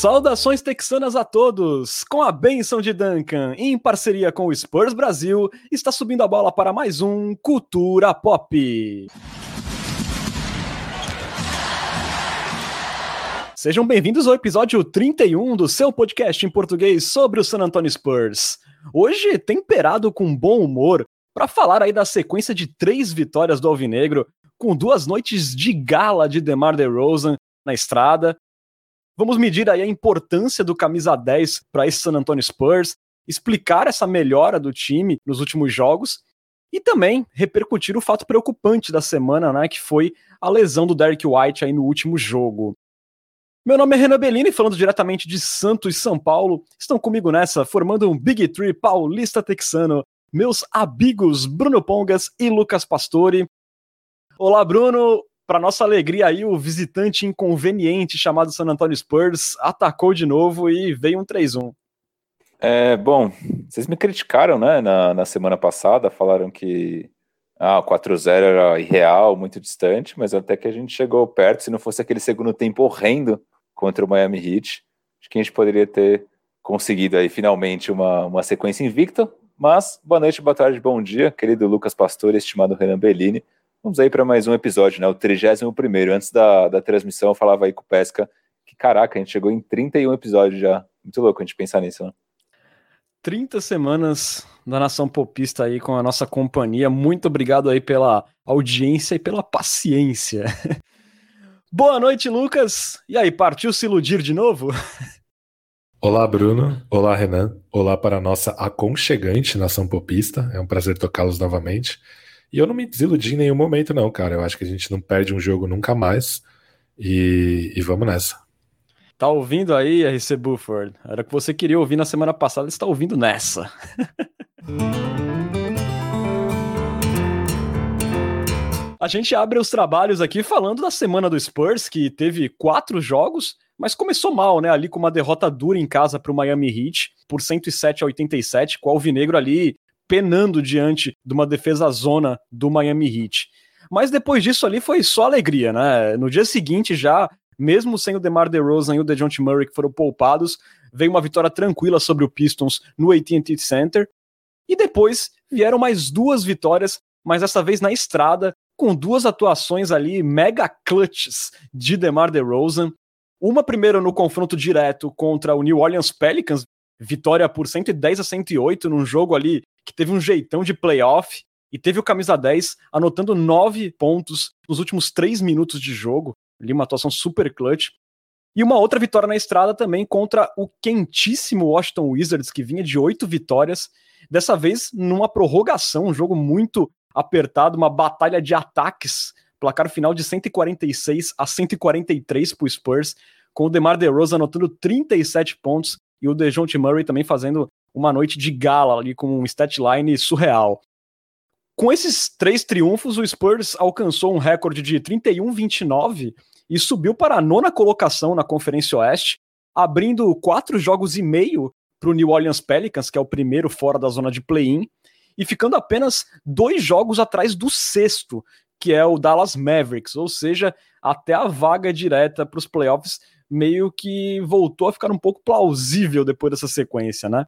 Saudações texanas a todos! Com a benção de Duncan, em parceria com o Spurs Brasil, está subindo a bola para mais um Cultura Pop. Sejam bem-vindos ao episódio 31 do seu podcast em português sobre o San Antonio Spurs. Hoje, temperado com bom humor, para falar aí da sequência de três vitórias do Alvinegro, com duas noites de gala de DeMar DeRozan na estrada. Vamos medir aí a importância do camisa 10 para esse San Antonio Spurs, explicar essa melhora do time nos últimos jogos e também repercutir o fato preocupante da semana, né, que foi a lesão do Derek White aí no último jogo. Meu nome é Renan Bellini, falando diretamente de Santos, São Paulo. Estão comigo nessa, formando um Big Tree paulista texano, meus amigos Bruno Pongas e Lucas Pastore. Olá, Bruno. Para nossa alegria aí, o visitante inconveniente chamado San Antonio Spurs atacou de novo e veio um 3-1. É, bom, vocês me criticaram, né, na, na semana passada, falaram que ah, o 4-0 era irreal, muito distante, mas até que a gente chegou perto, se não fosse aquele segundo tempo horrendo contra o Miami Heat, acho que a gente poderia ter conseguido aí finalmente uma, uma sequência invicta, mas boa noite, boa tarde, bom dia, querido Lucas Pastor, estimado Renan Bellini, vamos aí para mais um episódio, né, o 31º, antes da, da transmissão eu falava aí com o Pesca, que caraca, a gente chegou em 31 episódios já, muito louco a gente pensar nisso, né? 30 semanas da Nação Popista aí com a nossa companhia. Muito obrigado aí pela audiência e pela paciência. Boa noite, Lucas. E aí, partiu se iludir de novo? Olá, Bruno. Olá, Renan. Olá para a nossa aconchegante Nação Popista. É um prazer tocá-los novamente. E eu não me desiludi em nenhum momento, não, cara. Eu acho que a gente não perde um jogo nunca mais. E, e vamos nessa. Tá ouvindo aí, RC Buford? Era o que você queria ouvir na semana passada, está ouvindo nessa. A gente abre os trabalhos aqui falando da semana do Spurs, que teve quatro jogos, mas começou mal, né? Ali com uma derrota dura em casa para o Miami Heat, por 107 a 87, com o Alvinegro ali penando diante de uma defesa zona do Miami Heat. Mas depois disso ali foi só alegria, né? No dia seguinte já mesmo sem o DeMar DeRozan e o DeJounte Murray que foram poupados, veio uma vitória tranquila sobre o Pistons no AT&T Center. E depois vieram mais duas vitórias, mas dessa vez na estrada, com duas atuações ali mega clutches de DeMar DeRozan. Uma primeiro no confronto direto contra o New Orleans Pelicans, vitória por 110 a 108 num jogo ali que teve um jeitão de playoff e teve o camisa 10 anotando nove pontos nos últimos três minutos de jogo ali uma atuação super clutch. E uma outra vitória na estrada também contra o quentíssimo Washington Wizards, que vinha de oito vitórias, dessa vez numa prorrogação, um jogo muito apertado, uma batalha de ataques, placar final de 146 a 143 para o Spurs, com o DeMar DeRozan anotando 37 pontos e o DeJounte Murray também fazendo uma noite de gala ali com um statline surreal. Com esses três triunfos, o Spurs alcançou um recorde de 31-29 e subiu para a nona colocação na Conferência Oeste, abrindo quatro jogos e meio para o New Orleans Pelicans, que é o primeiro fora da zona de play-in, e ficando apenas dois jogos atrás do sexto, que é o Dallas Mavericks, ou seja, até a vaga direta para os playoffs meio que voltou a ficar um pouco plausível depois dessa sequência, né?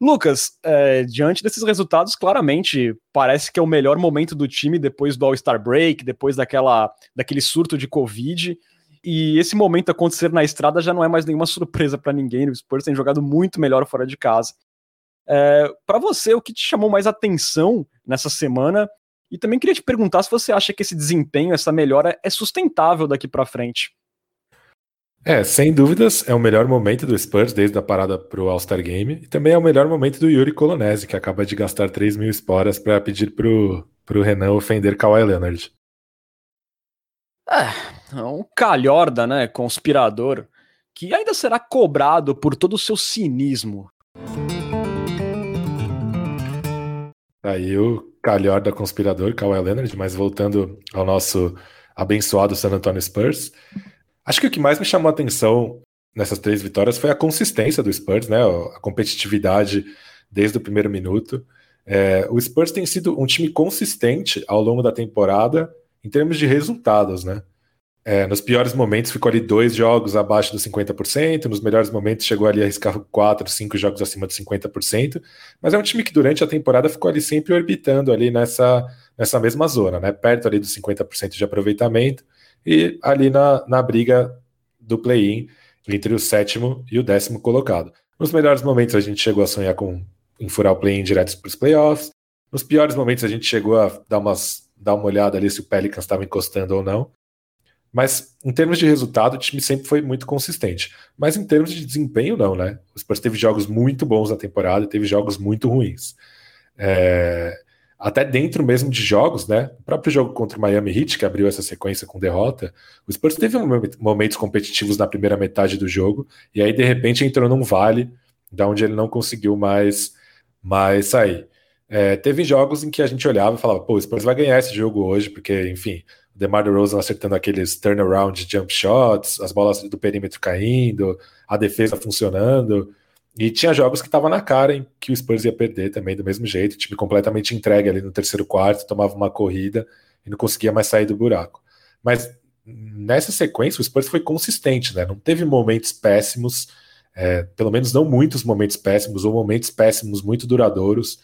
Lucas, é, diante desses resultados, claramente parece que é o melhor momento do time depois do All-Star Break, depois daquela, daquele surto de Covid. E esse momento acontecer na estrada já não é mais nenhuma surpresa para ninguém. O Spurs tem jogado muito melhor fora de casa. É, para você, o que te chamou mais atenção nessa semana? E também queria te perguntar se você acha que esse desempenho, essa melhora, é sustentável daqui para frente. É, sem dúvidas, é o melhor momento do Spurs desde a parada para o All-Star Game. E também é o melhor momento do Yuri Colonese, que acaba de gastar 3 mil esporas para pedir pro, pro Renan ofender Kawhi Leonard. É, é um calhorda, né, conspirador, que ainda será cobrado por todo o seu cinismo. Aí o calhorda conspirador, Kawhi Leonard, mas voltando ao nosso abençoado San Antonio Spurs. Acho que o que mais me chamou a atenção nessas três vitórias foi a consistência do Spurs, né? A competitividade desde o primeiro minuto. É, o Spurs tem sido um time consistente ao longo da temporada em termos de resultados, né? É, nos piores momentos ficou ali dois jogos abaixo dos 50%, nos melhores momentos chegou ali a arriscar quatro, cinco jogos acima dos 50%, mas é um time que durante a temporada ficou ali sempre orbitando ali nessa, nessa mesma zona, né? Perto ali dos 50% de aproveitamento e ali na, na briga do play-in entre o sétimo e o décimo colocado. Nos melhores momentos a gente chegou a sonhar com em furar o play-in direto para os playoffs. Nos piores momentos a gente chegou a dar, umas, dar uma olhada ali se o Pelicans estava encostando ou não. Mas em termos de resultado, o time sempre foi muito consistente. Mas em termos de desempenho, não, né? O Spurs teve jogos muito bons na temporada e teve jogos muito ruins. É... Até dentro mesmo de jogos, né? O próprio jogo contra o Miami Heat, que abriu essa sequência com derrota, o Spurs teve momentos competitivos na primeira metade do jogo, e aí de repente entrou num vale, da onde ele não conseguiu mais, mais sair. É, teve jogos em que a gente olhava e falava, pô, o Spurs vai ganhar esse jogo hoje, porque, enfim, DeMar DeRozan acertando aqueles turnaround jump shots, as bolas do perímetro caindo, a defesa funcionando. E tinha jogos que estavam na cara em que o Spurs ia perder também do mesmo jeito, o time completamente entregue ali no terceiro quarto, tomava uma corrida e não conseguia mais sair do buraco. Mas nessa sequência o Spurs foi consistente, né? Não teve momentos péssimos, é, pelo menos não muitos momentos péssimos ou momentos péssimos muito duradouros.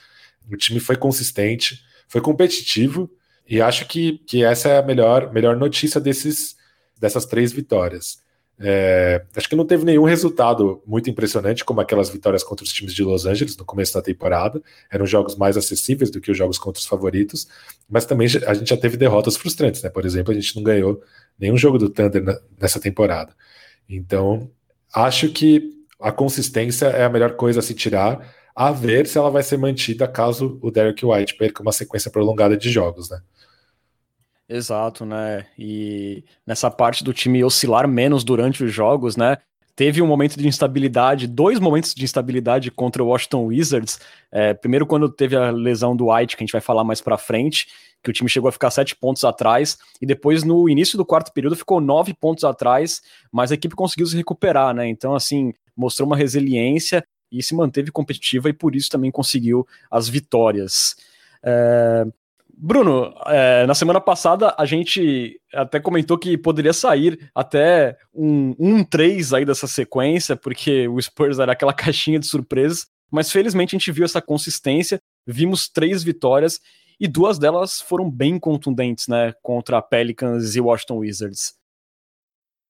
O time foi consistente, foi competitivo e acho que, que essa é a melhor, melhor notícia desses, dessas três vitórias. É, acho que não teve nenhum resultado muito impressionante, como aquelas vitórias contra os times de Los Angeles no começo da temporada. Eram jogos mais acessíveis do que os jogos contra os favoritos, mas também a gente já teve derrotas frustrantes, né? Por exemplo, a gente não ganhou nenhum jogo do Thunder nessa temporada. Então, acho que a consistência é a melhor coisa a se tirar, a ver se ela vai ser mantida caso o Derek White perca uma sequência prolongada de jogos, né? Exato, né? E nessa parte do time oscilar menos durante os jogos, né? Teve um momento de instabilidade, dois momentos de instabilidade contra o Washington Wizards. É, primeiro, quando teve a lesão do White, que a gente vai falar mais pra frente, que o time chegou a ficar sete pontos atrás, e depois, no início do quarto período, ficou nove pontos atrás, mas a equipe conseguiu se recuperar, né? Então, assim, mostrou uma resiliência e se manteve competitiva e por isso também conseguiu as vitórias. É, Bruno, é, na semana passada a gente até comentou que poderia sair até um 1-3 um aí dessa sequência, porque o Spurs era aquela caixinha de surpresas, mas felizmente a gente viu essa consistência, vimos três vitórias e duas delas foram bem contundentes, né, contra Pelicans e Washington Wizards.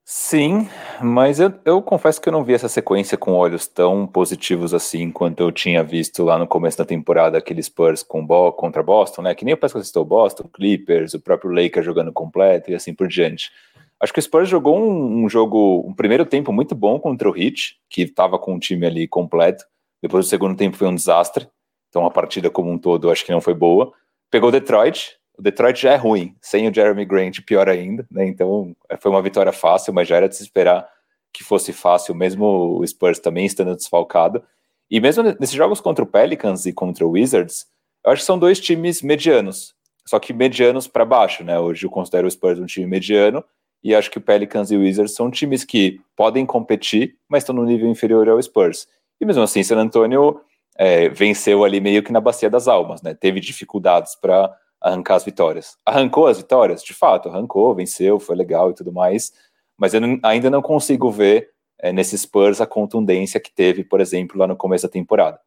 Sim, mas eu, eu confesso que eu não vi essa sequência com olhos tão positivos assim quanto eu tinha visto lá no começo da temporada aqueles Spurs com Bo contra Boston, né? Que nem o Pesco citou Boston, Clippers, o próprio Lakers jogando completo e assim por diante. Acho que o Spurs jogou um, um jogo, um primeiro tempo muito bom contra o Heat, que estava com o time ali completo. Depois o segundo tempo foi um desastre. Então a partida como um todo acho que não foi boa. Pegou Detroit, o Detroit já é ruim, sem o Jeremy Grant, pior ainda, né? Então é, foi uma vitória fácil, mas já era de se esperar que fosse fácil, mesmo o Spurs também estando desfalcado. E mesmo nesses jogos contra o Pelicans e contra o Wizards, eu acho que são dois times medianos, só que medianos para baixo, né? Hoje eu considero o Spurs um time mediano e acho que o Pelicans e o Wizards são times que podem competir, mas estão no nível inferior ao Spurs. E mesmo assim, San Antonio é, venceu ali meio que na bacia das almas, né? Teve dificuldades para arrancar as vitórias. Arrancou as vitórias? De fato, arrancou, venceu, foi legal e tudo mais, mas eu não, ainda não consigo ver é, nesses Spurs a contundência que teve, por exemplo, lá no começo da temporada.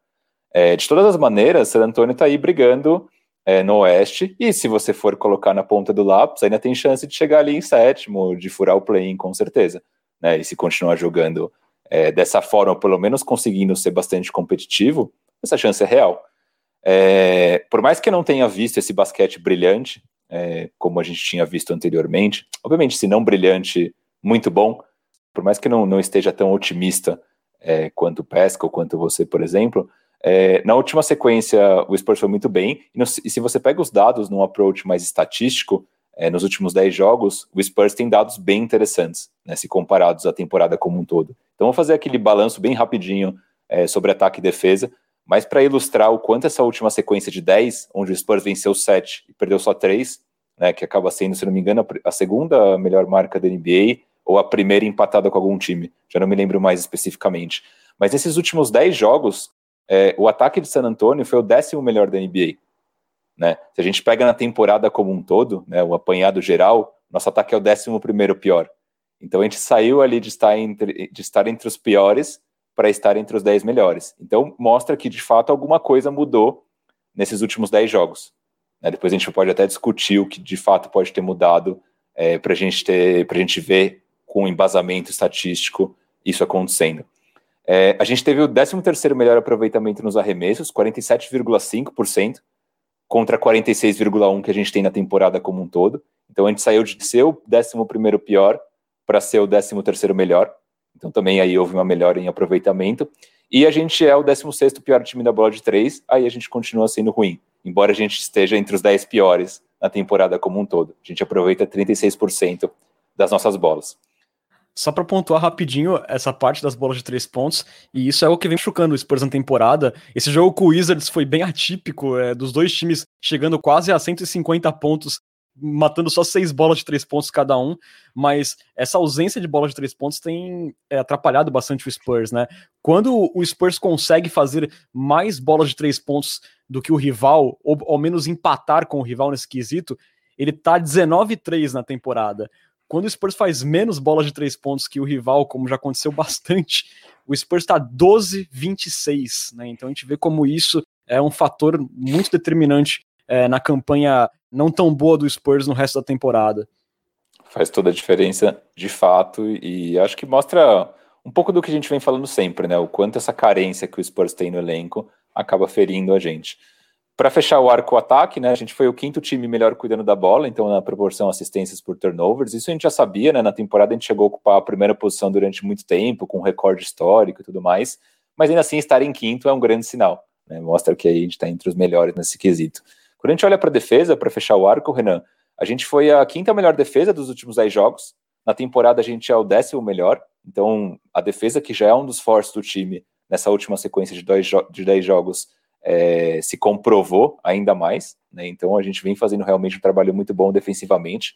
É, de todas as maneiras, San Antonio está aí brigando é, no Oeste, e se você for colocar na ponta do lápis, ainda tem chance de chegar ali em sétimo, de furar o play-in com certeza. Né? E se continuar jogando é, dessa forma, pelo menos conseguindo ser bastante competitivo, essa chance é real. É, por mais que eu não tenha visto esse basquete brilhante, é, como a gente tinha visto anteriormente, obviamente, se não brilhante, muito bom, por mais que não, não esteja tão otimista é, quanto o Pesca ou quanto você, por exemplo, é, na última sequência o Spurs foi muito bem, e, no, e, se você pega os dados num approach mais estatístico, é, nos últimos 10 jogos, o Spurs tem dados bem interessantes, né, se comparados à temporada como um todo. Então, vou fazer aquele balanço bem rapidinho é, sobre ataque e defesa, mas para ilustrar o quanto essa última sequência de 10, onde o Spurs venceu 7 e perdeu só 3, né, que acaba sendo, se não me engano, a segunda melhor marca da NBA, ou a primeira empatada com algum time, já não me lembro mais especificamente. Mas nesses últimos 10 jogos, é, o ataque de San Antonio foi o décimo melhor da NBA. Né? Se a gente pega na temporada como um todo, né, o apanhado geral, Nosso ataque é o décimo primeiro pior. Então a gente saiu ali de estar entre, de estar entre os piores para estar entre os 10 melhores. Então mostra que de fato alguma coisa mudou nesses últimos 10 jogos. Né? Depois a gente pode até discutir o que de fato pode ter mudado é, para gente ter, a gente ver com embasamento estatístico isso acontecendo. É, a gente teve o 13 terceiro melhor aproveitamento nos arremessos, 47,5%, contra 46,1% que a gente tem na temporada como um todo. Então a gente saiu de ser o 11 pior para ser o 13 terceiro melhor. Então também aí houve uma melhora em aproveitamento. E a gente é o 16 pior time da bola de três, aí a gente continua sendo ruim, embora a gente esteja entre os 10 piores na temporada como um todo. A gente aproveita 36% das nossas bolas. Só para pontuar rapidinho essa parte das bolas de três pontos, e isso é o que vem chocando o Spurs na temporada. Esse jogo com o Wizards foi bem atípico, é, dos dois times chegando quase a 150 pontos, matando só seis bolas de três pontos cada um, mas essa ausência de bolas de três pontos tem é, atrapalhado bastante o Spurs, né? Quando o Spurs consegue fazer mais bolas de três pontos do que o rival, ou ao menos empatar com o rival nesse quesito, ele tá 19-3 na temporada. Quando o Spurs faz menos bolas de três pontos que o rival, como já aconteceu bastante, o Spurs está 12-26, né? Então a gente vê como isso é um fator muito determinante é, na campanha não tão boa do Spurs no resto da temporada. Faz toda a diferença, de fato, e acho que mostra um pouco do que a gente vem falando sempre, né? O quanto essa carência que o Spurs tem no elenco acaba ferindo a gente. Para fechar o arco ataque, né, a gente foi o quinto time melhor cuidando da bola, então na proporção assistências por turnovers. Isso a gente já sabia, né? Na temporada a gente chegou a ocupar a primeira posição durante muito tempo, com recorde histórico e tudo mais. Mas ainda assim, estar em quinto é um grande sinal. Né? Mostra que a gente está entre os melhores nesse quesito. Quando a gente olha para a defesa, para fechar o arco, Renan, a gente foi a quinta melhor defesa dos últimos 10 jogos. Na temporada a gente é o décimo melhor. Então a defesa, que já é um dos fortes do time nessa última sequência de 10 de dez jogos, é, se comprovou ainda mais, né? Então a gente vem fazendo realmente um trabalho muito bom defensivamente.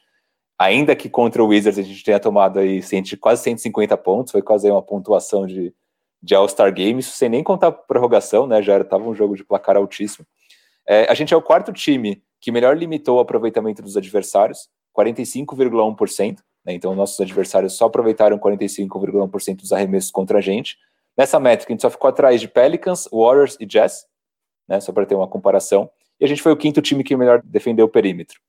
Ainda que contra o Wizards a gente tenha tomado aí quase 150 pontos, foi quase uma pontuação de, de All-Star Game, isso sem nem contar a prorrogação, né? Já estava um jogo de placar altíssimo. É, a gente é o quarto time que melhor limitou o aproveitamento dos adversários, 45,1%. Né? Então, nossos adversários só aproveitaram 45,1% dos arremessos contra a gente. Nessa métrica, a gente só ficou atrás de Pelicans, Warriors e Jazz, né, só para ter uma comparação. E a gente foi o quinto time que melhor defendeu o perímetro.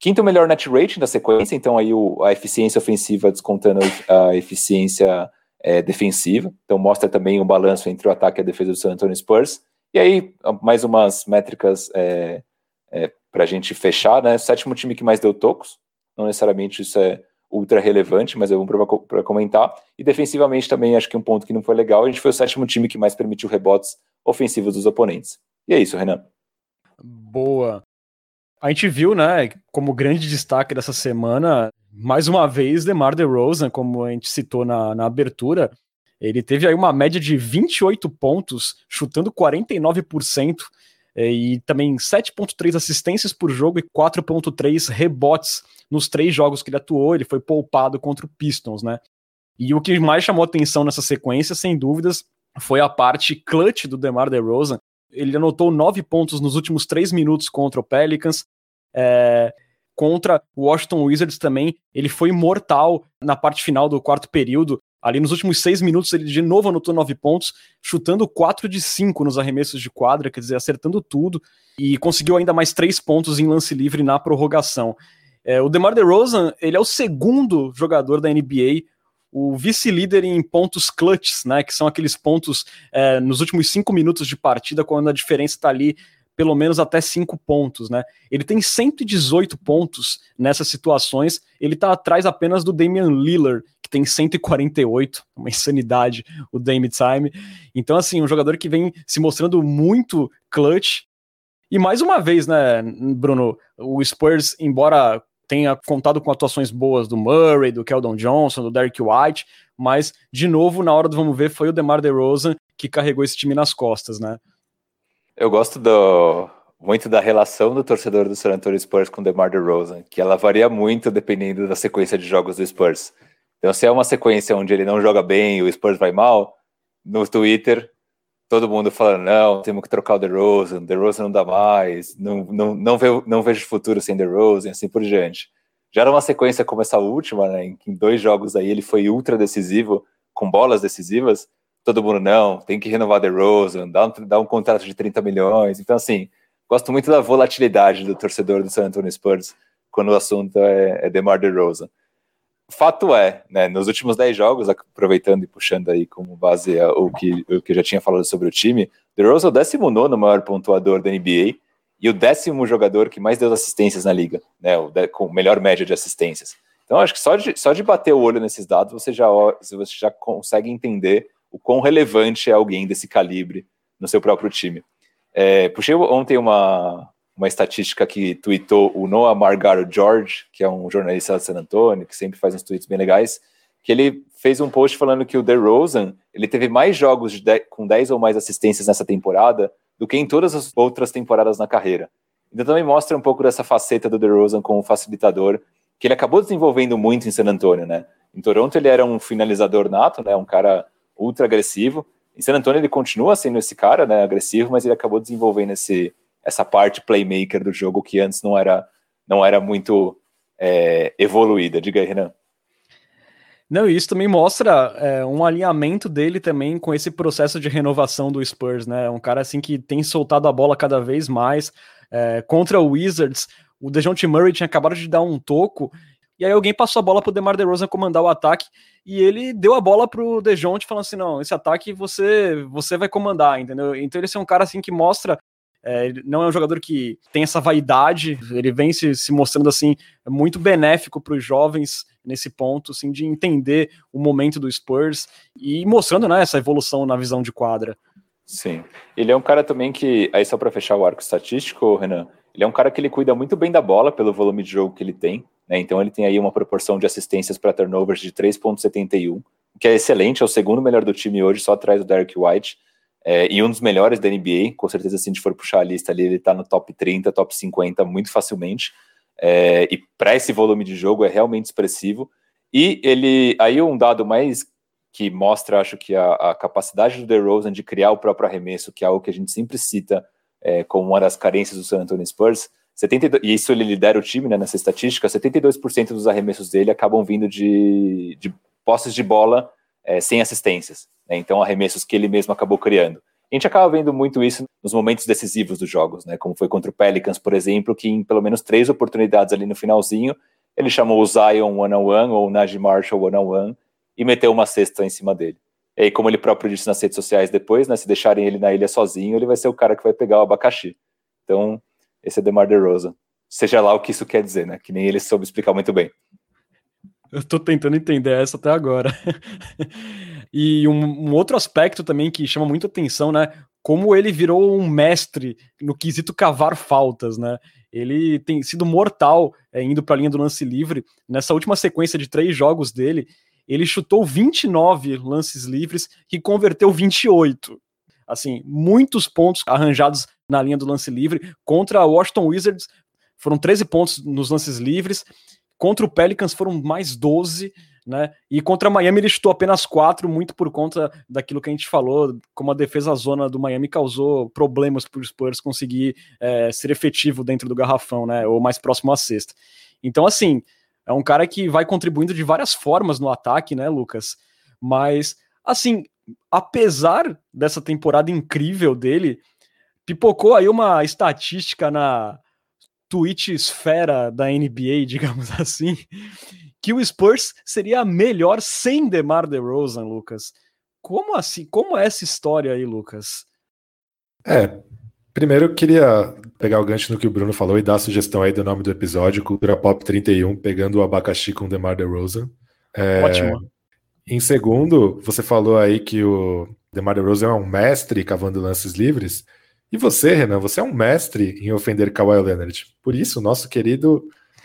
Quinto melhor net rating da sequência, então aí o, a eficiência ofensiva descontando a eficiência é, defensiva. Então mostra também o balanço entre o ataque e a defesa do San Antonio Spurs. E aí, mais umas métricas é, é, para a gente fechar, né? Sétimo time que mais deu tocos. Não necessariamente isso é ultra relevante, mas é bom para comentar. E defensivamente também acho que um ponto que não foi legal, a gente foi o sétimo time que mais permitiu rebotes ofensivos dos oponentes. E é isso, Renan. Boa. A gente viu, né, como grande destaque dessa semana, mais uma vez, DeMar DeRozan, como a gente citou na, na abertura, ele teve aí uma média de 28 pontos, chutando 49%, é, e também 7.3 assistências por jogo e 4.3 rebotes nos três jogos que ele atuou, ele foi poupado contra o Pistons, né? E o que mais chamou atenção nessa sequência, sem dúvidas, foi a parte clutch do DeMar DeRozan. Ele anotou nove pontos nos últimos três minutos contra o Pelicans. É, contra o Washington Wizards também, ele foi mortal na parte final do quarto período. Ali nos últimos seis minutos, ele de novo anotou nove pontos, chutando quatro de cinco nos arremessos de quadra, quer dizer, acertando tudo, e conseguiu ainda mais três pontos em lance livre na prorrogação. É, o DeMar DeRozan, ele é o segundo jogador da NBA, o vice-líder em pontos clutches, né, que são aqueles pontos é, nos últimos cinco minutos de partida, quando a diferença está ali pelo menos até cinco pontos, né? Ele tem 118 pontos nessas situações, ele está atrás apenas do Damian Lillard, tem 148, uma insanidade o Dame Time. Então, assim, um jogador que vem se mostrando muito clutch. E mais uma vez, né, Bruno, o Spurs, embora tenha contado com atuações boas do Murray, do Keldon Johnson, do Derek White, mas, de novo, na hora do vamos ver, foi o DeMar DeRozan que carregou esse time nas costas, né? Eu gosto do, muito da relação do torcedor do San Antonio Spurs com o DeMar DeRozan, que ela varia muito dependendo da sequência de jogos do Spurs. Então, se é uma sequência onde ele não joga bem o Spurs vai mal, no Twitter, todo mundo falando, não, temos que trocar o DeRozan, DeRozan não dá mais, não, não, não, vejo, não vejo futuro sem DeRozan, assim por diante. já era uma sequência como essa última, né, em, em dois jogos aí ele foi ultra decisivo, com bolas decisivas, todo mundo, não, tem que renovar Rose, dá um, dá um contrato de 30 milhões, então assim, gosto muito da volatilidade do torcedor do San Antonio Spurs quando o assunto é, é DeMar DeRozan. Fato é, né, nos últimos 10 jogos, aproveitando e puxando aí como base o que, o que eu já tinha falado sobre o time, DeRozan é o 19 maior pontuador da NBA e o décimo jogador que mais deu assistências na liga, né, o de, com melhor média de assistências. Então, acho que só de, só de bater o olho nesses dados, você já, você já consegue entender o quão relevante é alguém desse calibre no seu próprio time. É, puxei ontem uma, uma estatística que tweetou o Noah Margaro George, que é um jornalista de San Antonio, que sempre faz uns tweets bem legais, que ele fez um post falando que o DeRozan, ele teve mais jogos de com 10 ou mais assistências nessa temporada do que em todas as outras temporadas na carreira. Então também mostra um pouco dessa faceta do DeRozan como facilitador, que ele acabou desenvolvendo muito em San Antonio, né? Em Toronto ele era um finalizador nato, né? Um cara ultra agressivo. Em San Antonio ele continua sendo esse cara, né? Agressivo, mas ele acabou desenvolvendo esse essa parte playmaker do jogo que antes não era, não era muito é, evoluída. Diga aí, Renan. Não, isso também mostra é, um alinhamento dele também com esse processo de renovação do Spurs, né? Um cara assim que tem soltado a bola cada vez mais. É, contra o Wizards, o DeJounte Murray tinha acabado de dar um toco, e aí alguém passou a bola pro DeMar DeRozan comandar o ataque, e ele deu a bola pro DeJounte falando assim, não, esse ataque você você vai comandar, entendeu? Então ele é um cara assim que mostra é, ele não é um jogador que tem essa vaidade, ele vem se, se mostrando assim muito benéfico para os jovens nesse ponto, assim, de entender o momento do Spurs e mostrando né, essa evolução na visão de quadra. Sim, ele é um cara também que, aí só para fechar o arco estatístico, Renan, ele é um cara que ele cuida muito bem da bola pelo volume de jogo que ele tem, né? Então ele tem aí uma proporção de assistências para turnovers de 3.71, que é excelente, é o segundo melhor do time hoje, só atrás do Derek White é, e um dos melhores da NBA, com certeza se a gente for puxar a lista ali, ele está no top 30, top 50 muito facilmente, é, e para esse volume de jogo é realmente expressivo, e ele, aí um dado mais que mostra, acho que a, a capacidade do DeRozan de criar o próprio arremesso, que é algo que a gente sempre cita é, como uma das carências do San Antonio Spurs, 72, e isso ele lidera o time né, nessa estatística, 72% dos arremessos dele acabam vindo de, de posses de bola é, sem assistências né? então arremessos que ele mesmo acabou criando. A gente acaba vendo muito isso nos momentos decisivos dos jogos, né? como foi contra o Pelicans, por exemplo, que em pelo menos três oportunidades ali no finalzinho, ele chamou o Zion one-on-one ou o Najee Marshall one-on-one e meteu uma cesta em cima dele. E aí, como ele próprio disse nas redes sociais depois, né, se deixarem ele na ilha sozinho, ele vai ser o cara que vai pegar o abacaxi. Então, esse é DeMar DeRozan. Seja lá o que isso quer dizer, né? Que nem ele soube explicar muito bem. Eu tô tentando entender essa até agora. e um, um, outro aspecto também que chama muito atenção, né? Como ele virou um mestre no quesito cavar faltas, né? Ele tem sido mortal é, indo para a linha do lance livre. Nessa última sequência de três jogos dele, ele chutou 29 lances livres e converteu 28. Assim, muitos pontos arranjados na linha do lance livre. Contra o Washington Wizards, foram 13 pontos nos lances livres. Contra o Pelicans foram mais 12, né? E contra Miami ele chutou apenas 4, muito por conta daquilo que a gente falou, como a defesa zona do Miami causou problemas para os Spurs conseguir é, ser efetivo dentro do garrafão, né? Ou mais próximo à cesta. Então, assim, é um cara que vai contribuindo de várias formas no ataque, né, Lucas? Mas, assim, apesar dessa temporada incrível dele, pipocou aí uma estatística na tweet esfera da NBA, digamos assim, que o Spurs seria melhor sem DeMar DeRozan, Lucas. Como assim? Como é essa história aí, Lucas? É, primeiro eu queria pegar o gancho no que o Bruno falou e dar a sugestão aí do nome do episódio, Cultura Pop 31, pegando o abacaxi com DeMar DeRozan. É, Ótimo. Em segundo, você falou aí que o DeMar DeRozan é um mestre cavando lances livres. E você, Renan, você é um mestre em ofender Kawhi Leonard. Por isso, nosso querido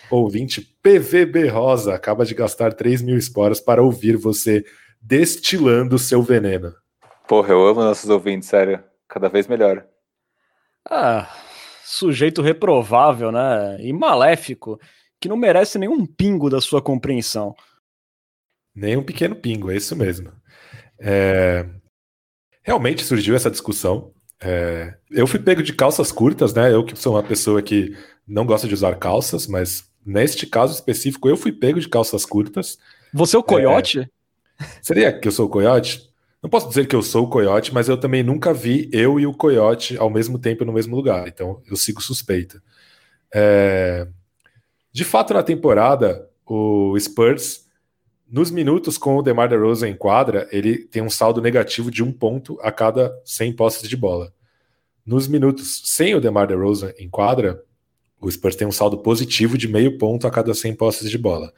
ouvinte PVB Rosa acaba de gastar 3 mil esporas para ouvir você destilando seu veneno. Porra, eu amo nossos ouvintes, sério. Cada vez melhor. Ah, sujeito reprovável, né? E maléfico, que não merece nenhum pingo da sua compreensão. Nem um pequeno pingo, é isso mesmo. É... Realmente surgiu essa discussão é, eu fui pego de calças curtas, né? Eu que sou uma pessoa que não gosta de usar calças, mas neste caso específico, eu fui pego de calças curtas. Você é o coiote? É, seria que eu sou o coiote? Não posso dizer que eu sou o coiote, mas eu também nunca vi eu e o coiote ao mesmo tempo no mesmo lugar. Então eu sigo suspeita. É... De fato, na temporada, o Spurs, nos minutos com o DeMar DeRozan em quadra, ele tem um saldo negativo de um ponto a cada 100 posses de bola. Nos minutos sem o DeMar DeRozan em quadra, o Spurs tem um saldo positivo de meio ponto a cada 100 posses de bola.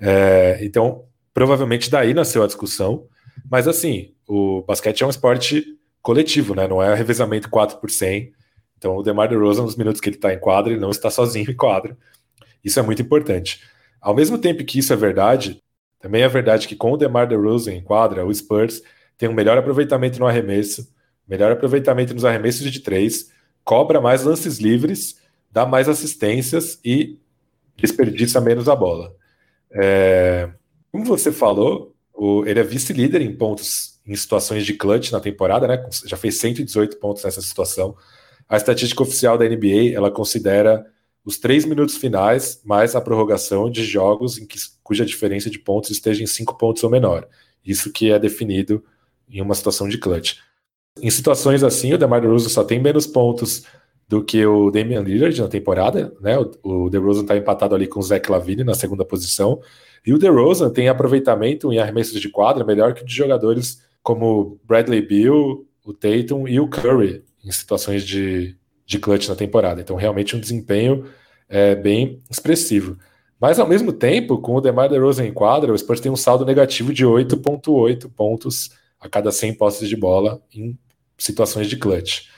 É, então, provavelmente daí nasceu a discussão. Mas assim, o basquete é um esporte coletivo, né? Não é revezamento 4 por 100. Então, o DeMar DeRozan, nos minutos que ele está em quadra, ele não está sozinho em quadra. Isso é muito importante. Ao mesmo tempo que isso é verdade, também é verdade que com o DeMar DeRozan em quadra, o Spurs tem um melhor aproveitamento no arremesso, melhor aproveitamento nos arremessos de três, cobra mais lances livres dá mais assistências e desperdiça menos a bola. É, como você falou, o, ele é vice-líder em pontos em situações de clutch na temporada, né? Já fez 118 pontos nessa situação. A estatística oficial da NBA ela considera os três minutos finais mais a prorrogação de jogos em que, cuja diferença de pontos esteja em cinco pontos ou menor. Isso que é definido em uma situação de clutch. Em situações assim, o DeMar DeRozan só tem menos pontos do que o Damian Lillard na temporada, né? O, DeRozan está empatado ali com o Zach Lavine na segunda posição. E o DeRozan tem aproveitamento em arremessos de quadra melhor que de jogadores como Bradley Beal, o Tatum e o Curry em situações de, de clutch na temporada. Então, realmente um desempenho é, bem expressivo. Mas, ao mesmo tempo, com o DeMar DeRozan em quadra, o Spurs tem um saldo negativo de 8,8 pontos a cada 100 posses de bola em situações de clutch.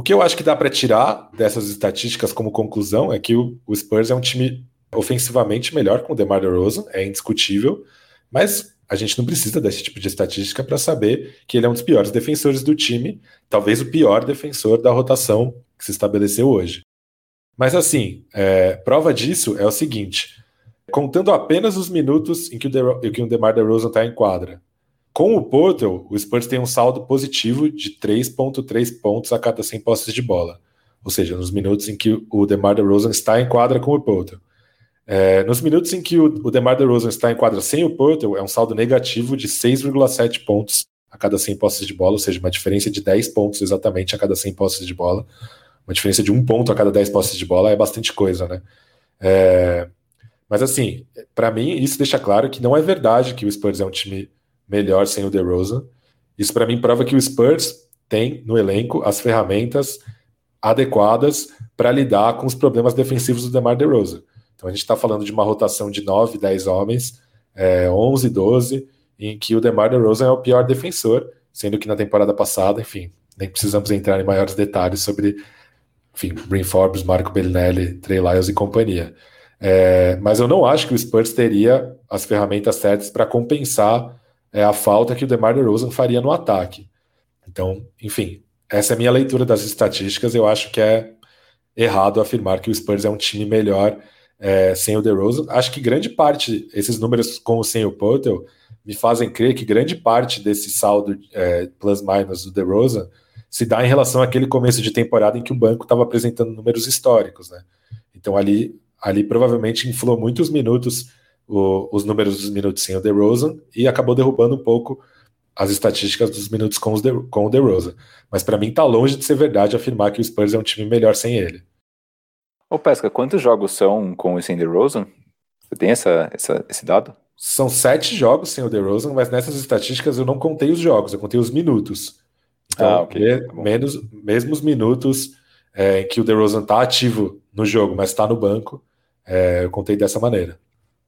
O que eu acho que dá para tirar dessas estatísticas como conclusão é que o, Spurs é um time ofensivamente melhor com o DeMar DeRozan, é indiscutível, mas a gente não precisa desse tipo de estatística para saber que ele é um dos piores defensores do time, talvez o pior defensor da rotação que se estabeleceu hoje. Mas assim, é, prova disso é o seguinte: contando apenas os minutos em que o, De, que o DeMar DeRozan está em quadra, com o Porto, o Spurs tem um saldo positivo de 3,3 pontos a cada 100 posses de bola. Ou seja, nos minutos em que o DeMar DeRozan está em quadra com o Porto. É, nos minutos em que o, DeMar DeRozan está em quadra sem o Porto, é um saldo negativo de 6,7 pontos a cada 100 posses de bola, ou seja, uma diferença de 10 pontos exatamente a cada 100 posses de bola. Uma diferença de um ponto a cada 10 posses de bola é bastante coisa, né? É, mas assim, para mim, isso deixa claro que não é verdade que o Spurs é um time melhor sem o DeRozan. Isso para mim prova que o Spurs tem no elenco as ferramentas adequadas para lidar com os problemas defensivos do DeMar DeRozan. Então a gente está falando de uma rotação de 9, 10 homens, é, 11, 12, em que o DeMar DeRozan é o pior defensor, sendo que na temporada passada, enfim, nem precisamos entrar em maiores detalhes sobre, enfim, Brin Forbes, Marco Bellinelli, Trey Lyles e companhia. É, mas eu não acho que o Spurs teria as ferramentas certas para compensar é a falta que o DeMar DeRozan faria no ataque. Então, enfim, essa é a minha leitura das estatísticas. Eu acho que é errado afirmar que o Spurs é um time melhor é, sem o DeRozan. Acho que grande parte, esses números com ou sem o Portal, me fazem crer que grande parte desse saldo é, plus-minus do DeRozan se dá em relação àquele começo de temporada em que o banco estava apresentando números históricos, né? Então ali, ali provavelmente inflou muitos minutos o, os números dos minutos sem o DeRozan e acabou derrubando um pouco as estatísticas dos minutos com, os de, com o DeRozan. Mas para mim tá longe de ser verdade afirmar que o Spurs é um time melhor sem ele. Ô Pesca, quantos jogos são com e sem DeRozan? Você tem essa, essa, esse dado? São sete jogos sem o DeRozan, mas nessas estatísticas eu não contei os jogos, eu contei os minutos. Então, ah, okay. tá menos, mesmo os minutos é, em que o DeRozan tá ativo no jogo, mas está no banco, é, eu contei dessa maneira.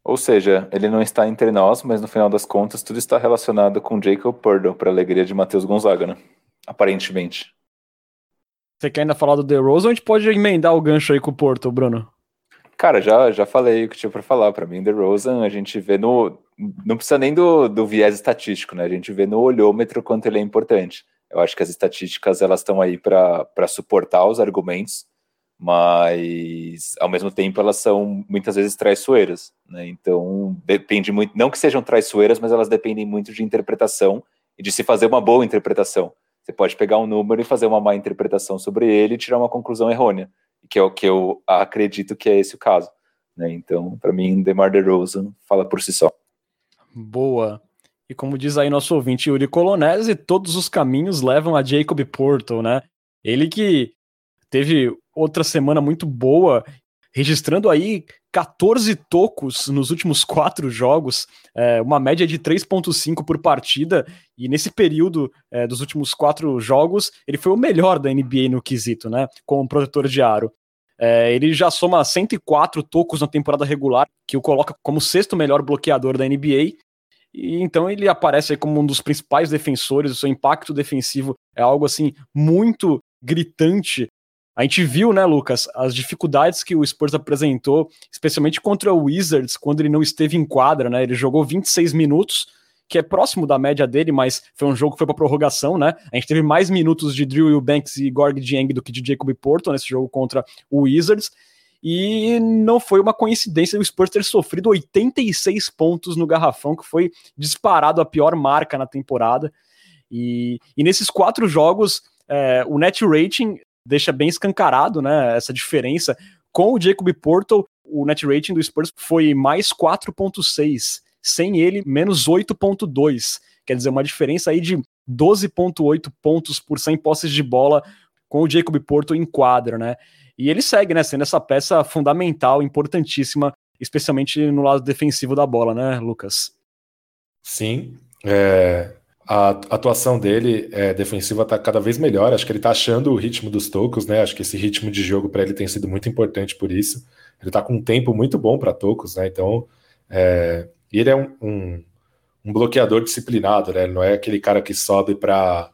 Ou seja, ele não está entre nós, mas no final das contas tudo está relacionado com Jacob Purdle, para alegria de Matheus Gonzaga, né? Aparentemente. Você quer ainda falar do DeRozan ou a gente pode emendar o gancho aí com o Porto, Bruno? Cara, já, já falei o que tinha para falar. Para mim, DeRozan, a gente vê no... Não precisa nem do, do viés estatístico, né? A gente vê no olhômetro quanto ele é importante. Eu acho que as estatísticas elas estão aí para suportar os argumentos mas ao mesmo tempo elas são muitas vezes traiçoeiras, né? Então depende muito, não que sejam traiçoeiras, mas elas dependem muito de interpretação e de se fazer uma boa interpretação. Você pode pegar um número e fazer uma má interpretação sobre ele e tirar uma conclusão errônea, que é o que eu acredito que é esse o caso. Né? Então, para mim, DeMar DeRozan fala por si só. Boa. E como diz aí nosso ouvinte Yuri Colonese, todos os caminhos levam a Jacob Porto, né? Ele que teve outra semana muito boa, registrando aí 14 tocos nos últimos quatro jogos, é, uma média de 3,5 por partida, e nesse período é, dos últimos quatro jogos, ele foi o melhor da NBA no quesito, né? Como protetor de aro. É, ele já soma 104 tocos na temporada regular, que o coloca como sexto melhor bloqueador da NBA. E então ele aparece como um dos principais defensores, o seu impacto defensivo é algo assim muito gritante a gente viu, né, Lucas, as dificuldades que o Spurs apresentou, especialmente contra o Wizards, quando ele não esteve em quadra, né? Ele jogou 26 minutos, que é próximo da média dele, mas foi um jogo que foi para prorrogação, né? A gente teve mais minutos de Drew Eubanks e Gorg Dieng do que de Jacob Porto nesse jogo contra o Wizards. E não foi uma coincidência o Spurs ter sofrido 86 pontos no garrafão, que foi disparado a pior marca na temporada. E, e nesses quatro jogos, é, o net rating deixa bem escancarado, né, essa diferença. Com o Jacob Porto, o net rating do Spurs foi mais 4.6, sem ele menos 8.2. Quer dizer, uma diferença aí de 12.8 pontos por 100 posses de bola com o Jacob Porto em quadra, né? E ele segue, né, sendo essa peça fundamental, importantíssima, especialmente no lado defensivo da bola, né, Lucas? Sim, é, a atuação dele é, defensiva está cada vez melhor. Acho que ele está achando o ritmo dos tocos, né? Acho que esse ritmo de jogo para ele tem sido muito importante por isso. Ele está com um tempo muito bom para tocos, né? Então, é, ele é um, um, um, bloqueador disciplinado, né? Ele não é aquele cara que sobe para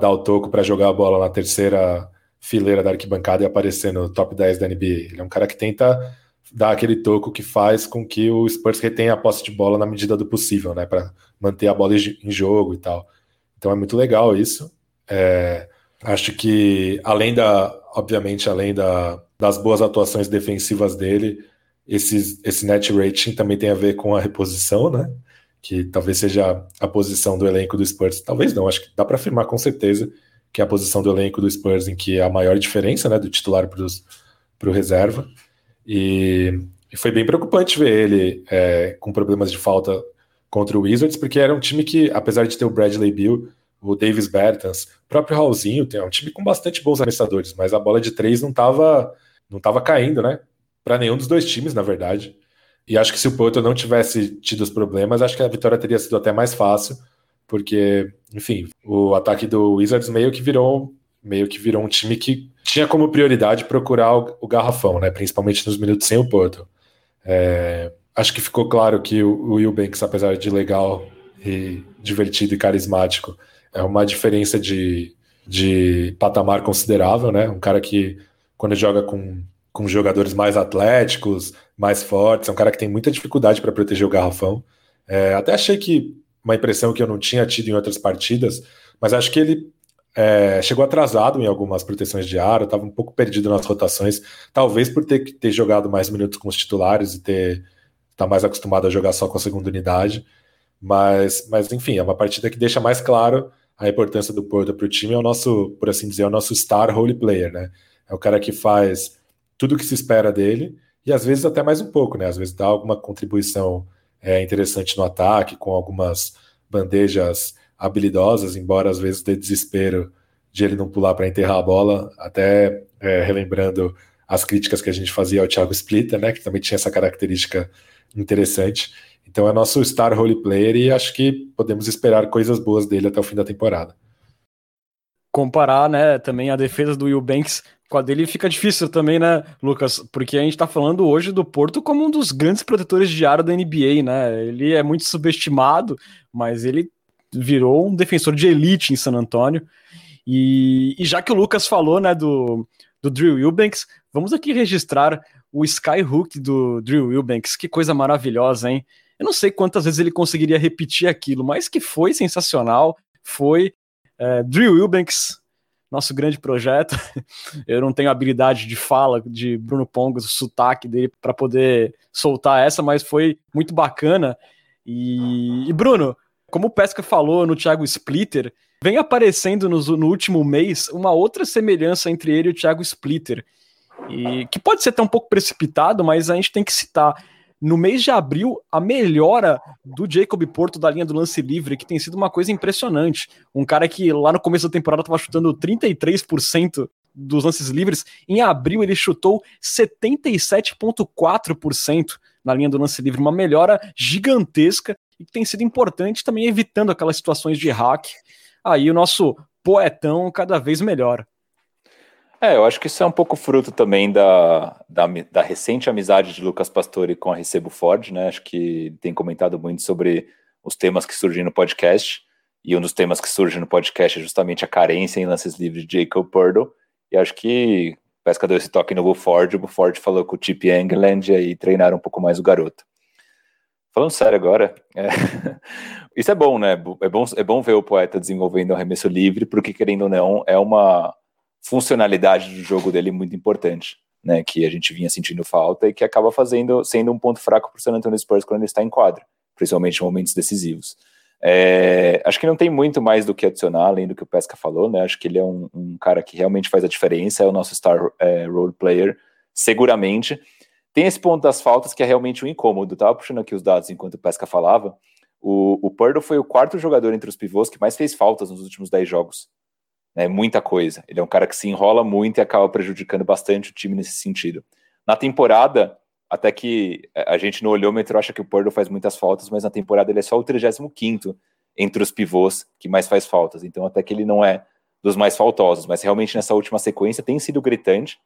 dar o toco, para jogar a bola na terceira fileira da arquibancada e aparecer no top 10 da NBA. Ele é um cara que tenta dar aquele toco que faz com que o Spurs retenha a posse de bola na medida do possível, né? Para manter a bola em jogo e tal. Então é muito legal isso. É, acho que além da, obviamente, além da, das boas atuações defensivas dele, esse, esse net rating também tem a ver com a reposição, né? Que talvez seja a posição do elenco do Spurs. Talvez não, acho que dá para afirmar com certeza que é a posição do elenco do Spurs em que é a maior diferença, né? Do titular para o reserva. E, e, foi bem preocupante ver ele é, com problemas de falta contra o Wizards, porque era um time que, apesar de ter o Bradley Bill, o Davis Bertans, o próprio Raulzinho, tem um time com bastante bons arremessadores, mas a bola de três não estava não tava caindo, né? Para nenhum dos dois times, na verdade. E acho que se o Porto não tivesse tido os problemas, acho que a vitória teria sido até mais fácil, porque, enfim, o ataque do Wizards meio que virou meio que virou um time que tinha como prioridade procurar o, o garrafão, né? Principalmente nos minutos sem o Porto. É, acho que ficou claro que o, Banks, apesar de legal e divertido e carismático, é uma diferença de, de patamar considerável, né? Um cara que, quando joga com, com jogadores mais atléticos, mais fortes, é um cara que tem muita dificuldade para proteger o garrafão. É, até achei que uma impressão que eu não tinha tido em outras partidas, mas acho que ele é, chegou atrasado em algumas proteções de aro, estava um pouco perdido nas rotações, talvez por ter, ter jogado mais minutos com os titulares e ter tá mais acostumado a jogar só com a segunda unidade. Mas, mas enfim, é uma partida que deixa mais claro a importância do Porto para o time. É o nosso, por assim dizer, é o nosso star role player, né? É o cara que faz tudo o que se espera dele e às vezes até mais um pouco, né? Às vezes dá alguma contribuição é, interessante no ataque, com algumas bandejas habilidosas, embora às vezes dê desespero de ele não pular para enterrar a bola, até é, relembrando as críticas que a gente fazia ao Thiago Splitter, né? Que também tinha essa característica interessante. Então é nosso star role player e acho que podemos esperar coisas boas dele até o fim da temporada. Comparar, né, também a defesa do Will Banks com a dele fica difícil também, né, Lucas? Porque a gente tá falando hoje do Porto como um dos grandes protetores de área da NBA, né? Ele é muito subestimado, mas ele virou um defensor de elite em San Antônio. E, e já que o Lucas falou, né, do, do Drew Eubanks, vamos aqui registrar o Skyhook do Drew Wilbanks, que coisa maravilhosa, hein? Eu não sei quantas vezes ele conseguiria repetir aquilo, mas que foi sensacional. Foi é, Drew Wilbanks, nosso grande projeto. Eu não tenho habilidade de fala de Bruno Pongos, o sotaque dele para poder soltar essa, mas foi muito bacana. E, e, Bruno, como o Pesca falou no Thiago Splitter, vem aparecendo no, no último mês uma outra semelhança entre ele e o Thiago Splitter. E que pode ser até um pouco precipitado, mas a gente tem que citar. No mês de abril, a melhora do Jacob Porto da linha do lance livre, que tem sido uma coisa impressionante. Um cara que lá no começo da temporada estava chutando 33% dos lances livres, em abril ele chutou 77,4% na linha do lance livre, uma melhora gigantesca e que tem sido importante também evitando aquelas situações de hack. Aí o nosso poetão cada vez melhor. É, eu acho que isso é um pouco fruto também da, da, da, recente amizade de Lucas Pastore com a Recebo Ford, né? Acho que tem comentado muito sobre os temas que surgem no podcast, e um dos temas que surge no podcast é justamente a carência em lances livres de Jacob Purdle, e acho que Pesca deu esse toque no Ford, o Ford falou com o Chip England e aí treinaram um pouco mais o garoto. Falando sério agora, é... isso é bom, né? É bom, é bom ver o poeta desenvolvendo um arremesso livre, porque querendo ou não, é uma funcionalidade do jogo dele muito importante, né, que a gente vinha sentindo falta e que acaba fazendo sendo um ponto fraco para o San Antonio Spurs quando ele está em quadra, principalmente em momentos decisivos. É, acho que não tem muito mais do que adicionar, além do que o Pesca falou, né? Acho que ele é um, um cara que realmente faz a diferença, é o nosso star é, role player, seguramente. Tem esse ponto das faltas que é realmente um incômodo. Tava puxando aqui os dados enquanto o Pesca falava. O, o foi o quarto jogador entre os pivôs que mais fez faltas nos últimos 10 jogos né, muita coisa. Ele é um cara que se enrola muito e acaba prejudicando bastante o time nesse sentido. Na temporada, até que a gente no olhômetro acha que o Purdle faz muitas faltas, mas na temporada ele é só o 35 entre os pivôs que mais faz faltas. Então, até que ele não é dos mais faltosos, mas realmente nessa última sequência tem sido gritante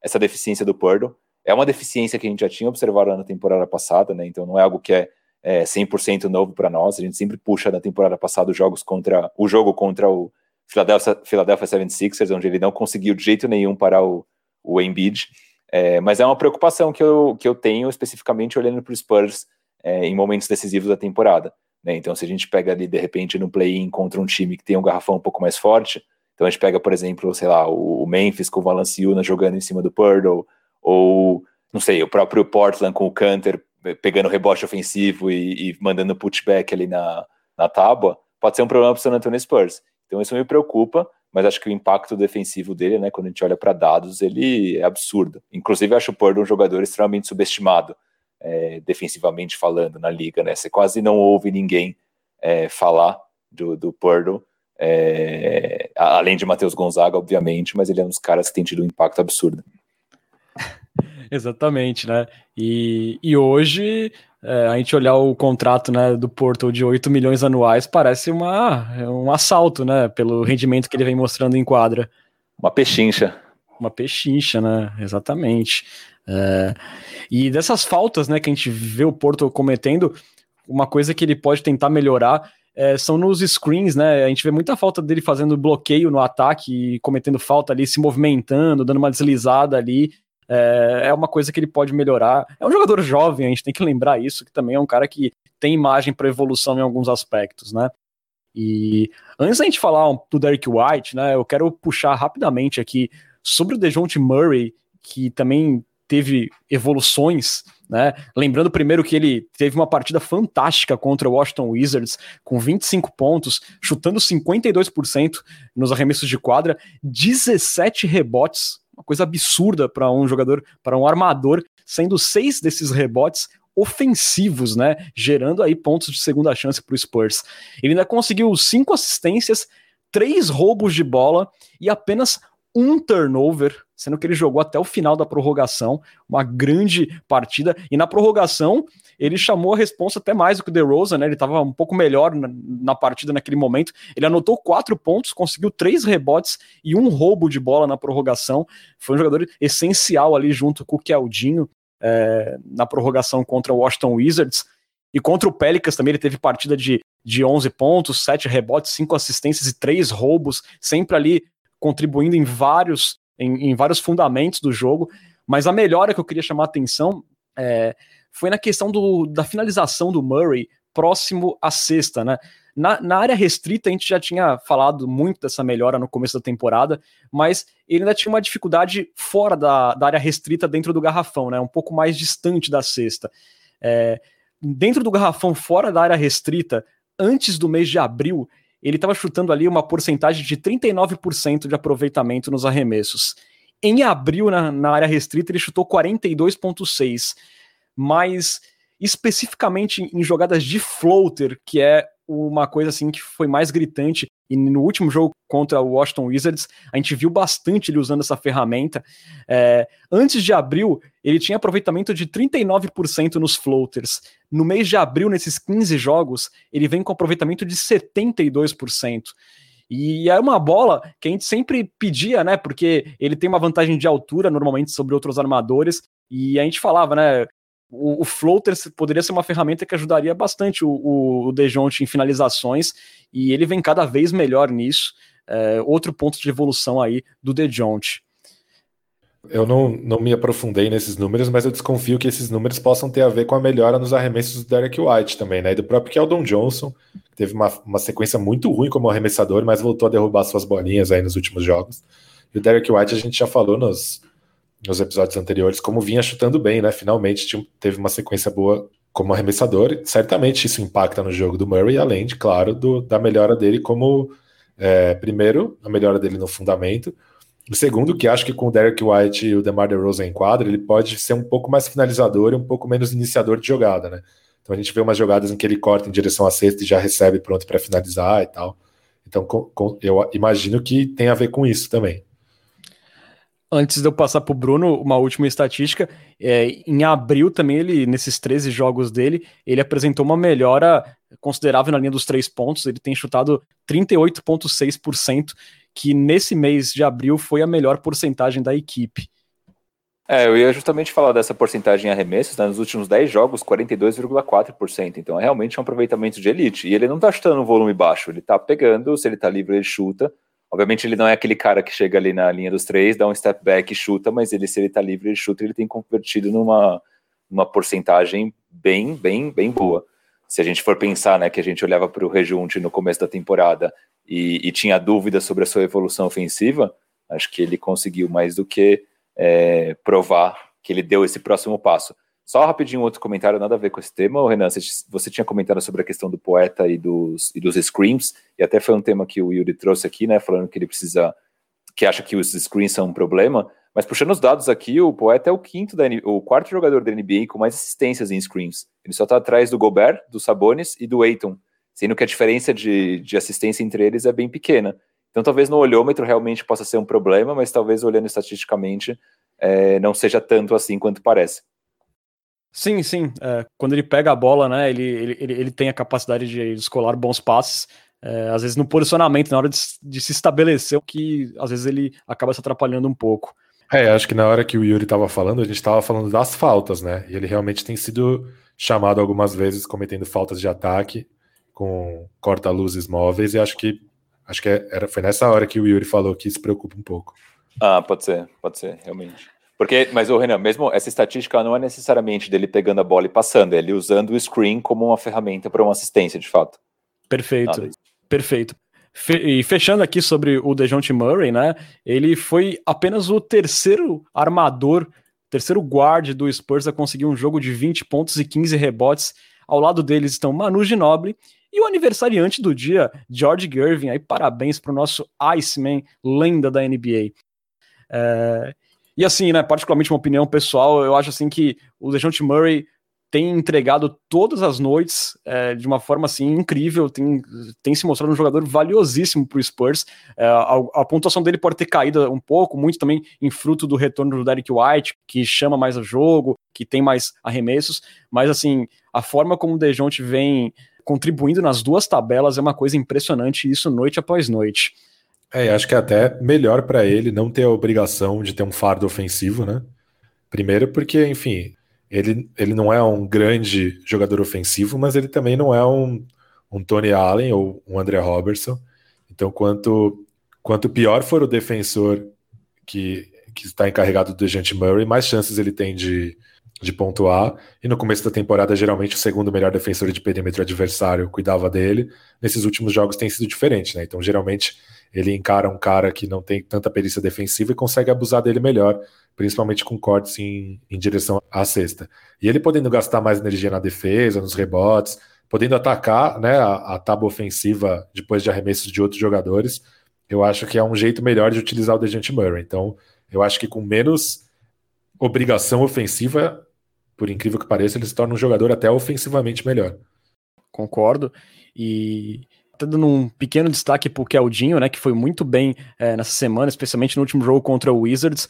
essa deficiência do Purdle. É uma deficiência que a gente já tinha observado na temporada passada, né? Então não é algo que é, é 100% novo para nós. A gente sempre puxa na temporada passada os jogos contra o jogo contra o Philadelphia, Philadelphia 76ers, onde ele não conseguiu de jeito nenhum parar o, o Embiid. É, mas é uma preocupação que eu, que eu tenho especificamente olhando para os Spurs é, em momentos decisivos da temporada. Né? Então, se a gente pega ali, de repente, no play-in contra um time que tem um garrafão um pouco mais forte, então a gente pega, por exemplo, sei lá, o, Memphis com o Valanciunas jogando em cima do Purdle, ou, não sei, o próprio Portland com o Canter pegando rebote ofensivo e, e mandando putback ali na, na tábua, pode ser um problema para o San Antonio Spurs. Então isso me preocupa, mas acho que o impacto defensivo dele, né, quando a gente olha para dados, ele é absurdo. Inclusive, acho o Purdue um jogador extremamente subestimado, é, defensivamente falando, na liga. Né? Você quase não ouve ninguém é, falar do, do Purdue, é, além de Matheus Gonzaga, obviamente, mas ele é um dos caras que tem tido um impacto absurdo. Exatamente, né? E, e hoje é, a gente olhar o contrato né, do Porto de 8 milhões anuais parece uma, um assalto, né? Pelo rendimento que ele vem mostrando em quadra. Uma pechincha. Uma pechincha, né? Exatamente. É, e dessas faltas né, que a gente vê o Porto cometendo, uma coisa que ele pode tentar melhorar é, são nos screens, né? A gente vê muita falta dele fazendo bloqueio no ataque, cometendo falta ali, se movimentando, dando uma deslizada ali é, é uma coisa que ele pode melhorar. É um jogador jovem, a gente tem que lembrar isso, que também é um cara que tem imagem para evolução em alguns aspectos, né? E antes da gente falar do Derek White, né, eu quero puxar rapidamente aqui sobre o DeJounte Murray, que também teve evoluções, né? Lembrando primeiro que ele teve uma partida fantástica contra o Washington Wizards, com 25 pontos, chutando 52% nos arremessos de quadra, 17 rebotes, uma coisa absurda para um jogador, para um armador, sendo seis desses rebotes ofensivos, né? Gerando aí pontos de segunda chance para o Spurs. Ele ainda conseguiu cinco assistências, três roubos de bola e apenas um turnover, sendo que ele jogou até o final da prorrogação, uma grande partida. E na prorrogação, ele chamou a responsa até mais do que o DeRozan, né? Ele estava um pouco melhor na, na, partida naquele momento. Ele anotou quatro pontos, conseguiu três rebotes e um roubo de bola na prorrogação. Foi um jogador essencial ali junto com o Keldinho é, na prorrogação contra o Washington Wizards. E contra o Pelicans também ele teve partida de, de 11 pontos, 7 rebotes, 5 assistências e 3 roubos, sempre ali contribuindo em vários, em, em vários fundamentos do jogo. Mas a melhora que eu queria chamar a atenção é, foi na questão do, da finalização do Murray próximo à sexta, né? Na, na, área restrita, a gente já tinha falado muito dessa melhora no começo da temporada, mas ele ainda tinha uma dificuldade fora da, da área restrita dentro do garrafão, né? Um pouco mais distante da cesta. É, dentro do garrafão, fora da área restrita, antes do mês de abril, ele estava chutando ali uma porcentagem de 39% de aproveitamento nos arremessos. em abril, na, na área restrita, ele chutou 42,6. Mas especificamente em jogadas de floater, que é uma coisa assim que foi mais gritante. E no último jogo contra o Washington Wizards, a gente viu bastante ele usando essa ferramenta. É, antes de abril, ele tinha aproveitamento de 39% nos floaters. No mês de abril, nesses 15 jogos, ele vem com aproveitamento de 72%. E é uma bola que a gente sempre pedia, né? Porque ele tem uma vantagem de altura normalmente sobre outros armadores. E a gente falava, né? O, o floater poderia ser uma ferramenta que ajudaria bastante o, o, Dejounte em finalizações. E ele vem cada vez melhor nisso. É, outro ponto de evolução aí do Dejounte. Eu não, não me aprofundei nesses números, mas eu desconfio que esses números possam ter a ver com a melhora nos arremessos do Derek White também, né? E do próprio Keldon Johnson, que teve uma, uma sequência muito ruim como arremessador, mas voltou a derrubar suas bolinhas aí nos últimos jogos. E o Derek White a gente já falou nos, nos episódios anteriores como vinha chutando bem, né? Finalmente tinha, teve uma sequência boa como arremessador. Certamente isso impacta no jogo do Murray, além de, claro, do, da melhora dele como, é, primeiro, a melhora dele no fundamento o segundo, que acho que com o Derek White e o DeMar DeRozan em quadra, ele pode ser um pouco mais finalizador e um pouco menos iniciador de jogada, né? Então a gente vê umas jogadas em que ele corta em direção à cesta e já recebe pronto para finalizar e tal. Então com, com, eu imagino que tem a ver com isso também. Antes de eu passar para o Bruno, uma última estatística. É, em abril também, ele, nesses 13 jogos dele, ele apresentou uma melhora considerável na linha dos três pontos. Ele tem chutado 38,6%, que nesse mês de abril foi a melhor porcentagem da equipe. É, eu ia justamente falar dessa porcentagem em arremessos, né, nos últimos 10 jogos, 42,4%, então é realmente um aproveitamento de elite, e ele não tá chutando um volume baixo, ele tá pegando, se ele tá livre ele chuta, obviamente ele não é aquele cara que chega ali na linha dos três, dá um step back e chuta, mas ele, se ele tá livre ele chuta, ele tem convertido numa, numa porcentagem bem, bem, bem boa. Se a gente for pensar, né, que a gente olhava para o rejunte no começo da temporada e, e, tinha dúvidas sobre a sua evolução ofensiva, acho que ele conseguiu mais do que é, provar que ele deu esse próximo passo. Só rapidinho outro comentário, nada a ver com esse tema, Renan, você, tinha comentado sobre a questão do poeta e dos, e dos screams, e até foi um tema que o Yuri trouxe aqui, né, falando que ele precisa, que acha que os screens são um problema, mas puxando os dados aqui, o poeta é o quinto, da, o quarto jogador da NBA com mais assistências em screens. Ele só está atrás do Gobert, do Sabonis e do Aiton, sendo que a diferença de, de assistência entre eles é bem pequena. Então, talvez no olhômetro realmente possa ser um problema, mas talvez olhando estatisticamente é, não seja tanto assim quanto parece. Sim, sim. É, quando ele pega a bola, né, ele, ele, ele tem a capacidade de escolar bons passes. É, às vezes no posicionamento, na hora de, de, se estabelecer, o que às vezes ele acaba se atrapalhando um pouco. É, acho que na hora que o Yuri estava falando, a gente estava falando das faltas, né? E ele realmente tem sido chamado algumas vezes cometendo faltas de ataque com corta-luzes móveis, e acho que acho que é, era, foi nessa hora que o Yuri falou que se preocupa um pouco. Ah, pode ser, pode ser, realmente. Porque, mas o Renan, mesmo essa estatística não é necessariamente dele pegando a bola e passando, é ele usando o screen como uma ferramenta para uma assistência, de fato. Perfeito, perfeito. Fe e fechando aqui sobre o DeJounte Murray, né? Ele foi apenas o terceiro armador, terceiro guard do Spurs a conseguir um jogo de 20 pontos e 15 rebotes. Ao lado deles estão Manu Ginobili e o aniversariante do dia, George Gervin, aí parabéns para o nosso Iceman, lenda da NBA. É... E assim, né, particularmente uma opinião pessoal, eu acho assim que o DeJounte Murray tem entregado todas as noites é, de uma forma assim incrível, tem, tem se mostrado um jogador valiosíssimo para o Spurs. É, a, a, pontuação dele pode ter caído um pouco, muito também em fruto do retorno do Derek White, que chama mais o jogo, que tem mais arremessos, mas assim, a forma como o Dejounte vem contribuindo nas duas tabelas é uma coisa impressionante, isso noite após noite. É, acho que é até melhor para ele não ter a obrigação de ter um fardo ofensivo, né? Primeiro porque, enfim, ele, ele não é um grande jogador ofensivo, mas ele também não é um, um Tony Allen ou um André Robertson. Então, quanto, quanto pior for o defensor que, que está encarregado do Dejante Murray, mais chances ele tem de, de pontuar. E no começo da temporada, geralmente o segundo melhor defensor de perímetro adversário cuidava dele. Nesses últimos jogos tem sido diferente, né? Então, geralmente, ele encara um cara que não tem tanta perícia defensiva e consegue abusar dele melhor, principalmente com cortes em, em direção à cesta. E ele podendo gastar mais energia na defesa, nos rebotes, podendo atacar né, a, a tábua ofensiva depois de arremessos de outros jogadores, eu acho que é um jeito melhor de utilizar o Dejante Murray. Então, eu acho que com menos obrigação ofensiva, por incrível que pareça, ele se torna um jogador até ofensivamente melhor. Concordo. E tá dando um pequeno destaque pro Keldinho, né, que foi muito bem é, nessa semana, especialmente no último jogo contra o Wizards.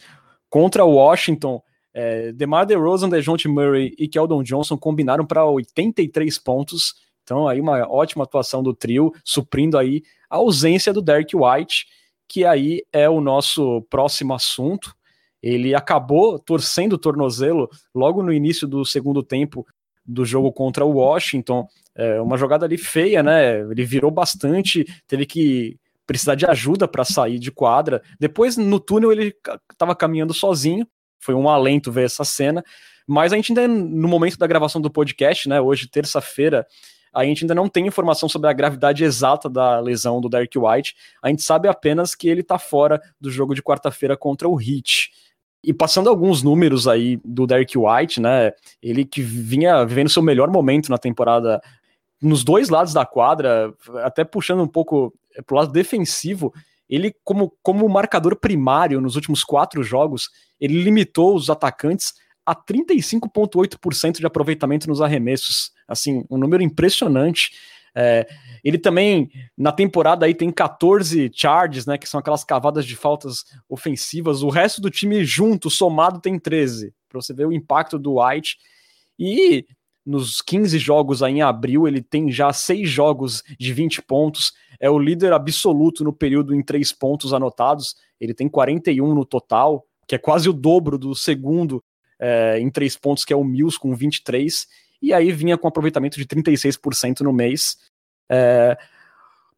Contra o Washington, é, DeMar DeRozan, DeJounte Murray e Keldon Johnson combinaram para 83 pontos. Então aí uma ótima atuação do trio, suprindo aí a ausência do Derek White, que aí é o nosso próximo assunto. Ele acabou torcendo o tornozelo logo no início do segundo tempo do jogo contra o Washington. É uma jogada ali feia, né? Ele virou bastante, teve que precisar de ajuda para sair de quadra. Depois, no túnel, ele estava caminhando sozinho. Foi um alento ver essa cena. Mas a gente ainda, no momento da gravação do podcast, né? Hoje, terça-feira, a gente ainda não tem informação sobre a gravidade exata da lesão do Derek White. A gente sabe apenas que ele está fora do jogo de quarta-feira contra o Heat. E passando alguns números aí do Derek White, né? Ele que vinha vivendo seu melhor momento na temporada nos dois lados da quadra, até puxando um pouco pro lado defensivo, ele, como, como marcador primário nos últimos quatro jogos, ele limitou os atacantes a 35,8% de aproveitamento nos arremessos. Assim, um número impressionante. É, ele também, na temporada aí, tem 14 charges, né? Que são aquelas cavadas de faltas ofensivas. O resto do time junto, somado, tem 13. Para você ver o impacto do White. E nos 15 jogos aí em abril, ele tem já 6 jogos de 20 pontos. É o líder absoluto no período em 3 pontos anotados. Ele tem 41 no total, que é quase o dobro do segundo é, em 3 pontos, que é o Mills, com 23 e aí vinha com aproveitamento de 36% no mês. É...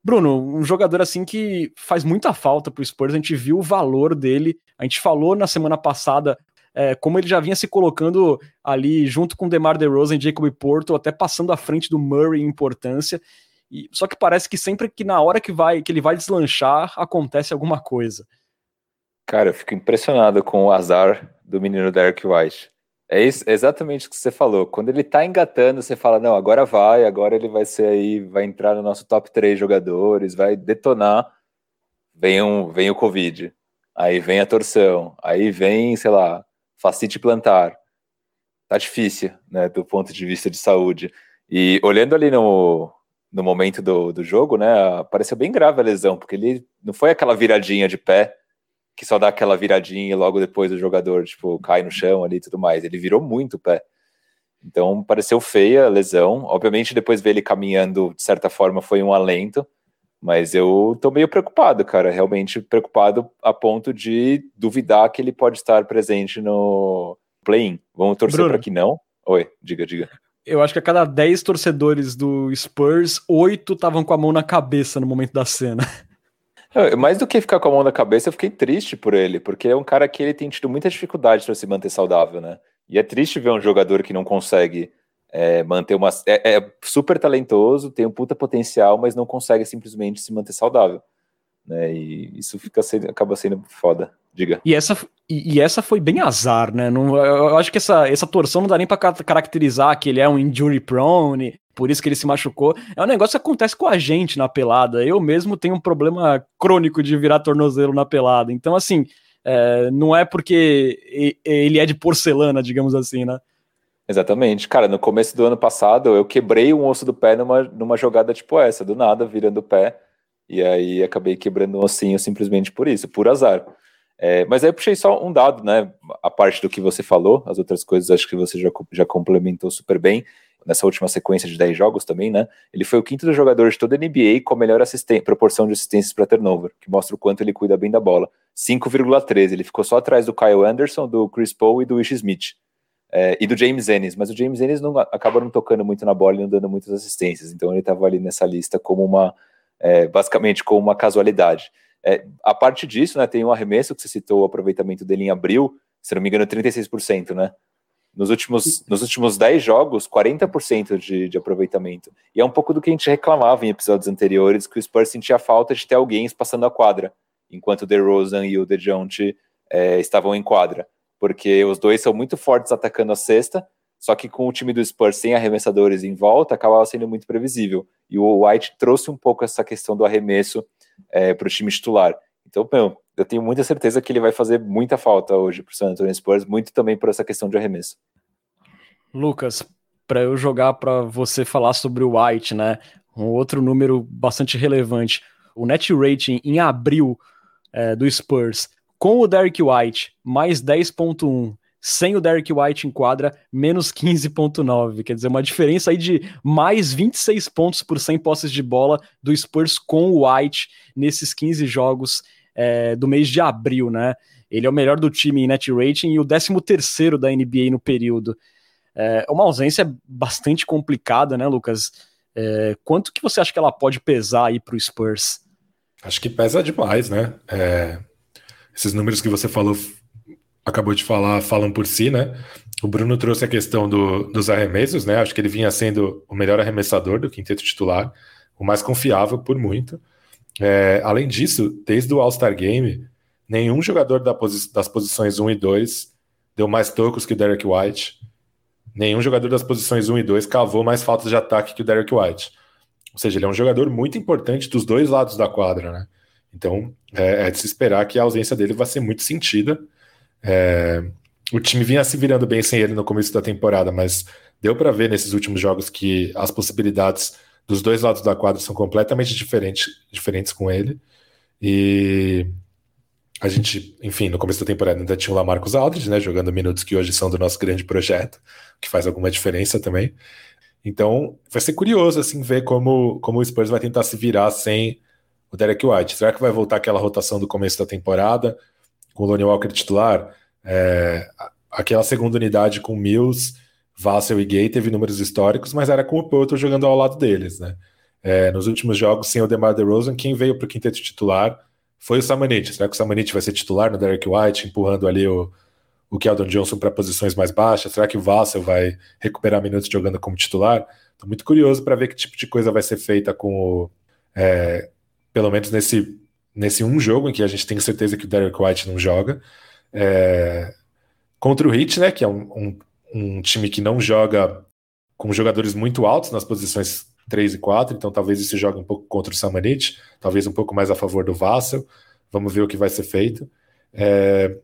Bruno, um jogador assim que faz muita falta para o Spurs, a gente viu o valor dele, a gente falou na semana passada é, como ele já vinha se colocando ali junto com DeMar DeRozan e Jacob Porto, até passando à frente do Murray em importância, e, só que parece que sempre que na hora que vai que ele vai deslanchar, acontece alguma coisa. Cara, eu fico impressionado com o azar do menino Derek White. É, isso, é exatamente o que você falou. Quando ele tá engatando, você fala, não, agora vai, agora ele vai ser aí, vai entrar no nosso top 3 jogadores, vai detonar. Vem, um, vem o Covid, aí vem a torção, aí vem, sei lá, facite plantar. Tá difícil, né, do ponto de vista de saúde. E olhando ali no, no momento do, do jogo, né, pareceu bem grave a lesão, porque ele não foi aquela viradinha de pé que só dá aquela viradinha e logo depois o jogador, tipo, cai no chão ali e tudo mais. Ele virou muito o pé. Então, pareceu feia a lesão. Obviamente, depois ver ele caminhando, de certa forma, foi um alento. Mas eu tô meio preocupado, cara. Realmente preocupado a ponto de duvidar que ele pode estar presente no play-in. Vamos torcer para que não. Oi, diga, diga. Eu acho que a cada 10 torcedores do Spurs, 8 estavam com a mão na cabeça no momento da cena. Mais do que ficar com a mão na cabeça, eu fiquei triste por ele, porque é um cara que ele tem tido muita dificuldade para se manter saudável, né? E é triste ver um jogador que não consegue é, manter uma. É, é, super talentoso, tem um puta potencial, mas não consegue simplesmente se manter saudável. Né? E isso fica sendo, acaba sendo foda. Diga. E essa, e, e, essa foi bem azar, né? Não, eu acho que essa, essa torção não dá nem para caracterizar que ele é um injury prone, por isso que ele se machucou. É um negócio que acontece com a gente na pelada. Eu mesmo tenho um problema crônico de virar tornozelo na pelada. Então, assim, é, não é porque ele é de porcelana, digamos assim, né? Exatamente. Cara, no começo do ano passado, eu quebrei um osso do pé numa, numa jogada tipo essa, do nada, virando o pé. E aí acabei quebrando um ossinho simplesmente por isso, por azar. É, mas aí eu puxei só um dado, né? A parte do que você falou, as outras coisas acho que você já, já complementou super bem nessa última sequência de 10 jogos também, né? Ele foi o quinto jogador de toda a NBA com a melhor proporção de assistências para turnover, que mostra o quanto ele cuida bem da bola. 5,13. Ele ficou só atrás do Kyle Anderson, do Chris Paul e do Ish Smith. É, e do James Ennis, mas o James Ennis não, acaba não tocando muito na bola e não dando muitas assistências, então ele estava ali nessa lista como uma, é, basicamente como uma casualidade. É, a parte disso, né, tem um arremesso que você citou, o aproveitamento dele em abril, se não me engano, 36%, né? Nos últimos, nos últimos 10 jogos, 40% de, de aproveitamento. E é um pouco do que a gente reclamava em episódios anteriores, que o Spurs sentia falta de ter alguém passando a quadra, enquanto o DeRozan e o DeJounte é, estavam em quadra. Porque os dois são muito fortes atacando a cesta, só que com o time do Spurs sem arremessadores em volta, acabava sendo muito previsível. E o White trouxe um pouco essa questão do arremesso é, para o time titular. Então, meu, eu tenho muita certeza que ele vai fazer muita falta hoje pro San Antonio Spurs, muito também por essa questão de arremesso. Lucas, para eu jogar para você falar sobre o White, né? Um outro número bastante relevante. O net rating em abril é, do Spurs com o Derek White mais 10.1 sem o Derek White em quadra, menos 15,9. Quer dizer, uma diferença aí de mais 26 pontos por 100 posses de bola do Spurs com o White nesses 15 jogos é, do mês de abril, né? Ele é o melhor do time em net rating e o 13 terceiro da NBA no período. É uma ausência bastante complicada, né, Lucas? É, quanto que você acha que ela pode pesar aí para o Spurs? Acho que pesa demais, né? É, esses números que você falou acabou de falar falam por si, né? O Bruno trouxe a questão do, dos arremessos, né? Acho que ele vinha sendo o melhor arremessador do quinteto titular, o mais confiável por muito. É, além disso, desde o All-Star Game, nenhum jogador da posi das posições 1 e 2 deu mais tocos que o Derek White. Nenhum jogador das posições 1 e 2 cavou mais faltas de ataque que o Derek White. Ou seja, ele é um jogador muito importante dos dois lados da quadra, né? Então, é, é de se esperar que a ausência dele vai ser muito sentida. É, o time vinha se virando bem sem ele no começo da temporada, mas deu para ver nesses últimos jogos que as possibilidades dos dois lados da quadra são completamente diferentes, diferentes com ele. E a gente, enfim, no começo da temporada ainda tinha o Lamarcus Aldridge, né, jogando minutos que hoje são do nosso grande projeto, que faz alguma diferença também. Então, vai ser curioso assim ver como, como o Spurs vai tentar se virar sem o Derek White. Será que vai voltar aquela rotação do começo da temporada? com o Lonnie Walker titular, é, aquela segunda unidade com Mills, Vassell e Gay teve números históricos, mas era com o Porto jogando ao lado deles, né? É, nos últimos jogos, sem o DeMar DeRozan, quem veio para o quinteto titular foi o Samanit. Será que o Samanit vai ser titular no Derek White, empurrando ali o, o Keldon Johnson para posições mais baixas? Será que o Vassell vai recuperar minutos jogando como titular? Estou muito curioso para ver que tipo de coisa vai ser feita com o, é, pelo menos nesse nesse um jogo em que a gente tem certeza que o Derek White não joga. É, contra o Heat, né, que é um, um, um, time que não joga com jogadores muito altos nas posições 3 e 4, então talvez isso jogue um pouco contra o Samanit, talvez um pouco mais a favor do Vassell. Vamos ver o que vai ser feito. É,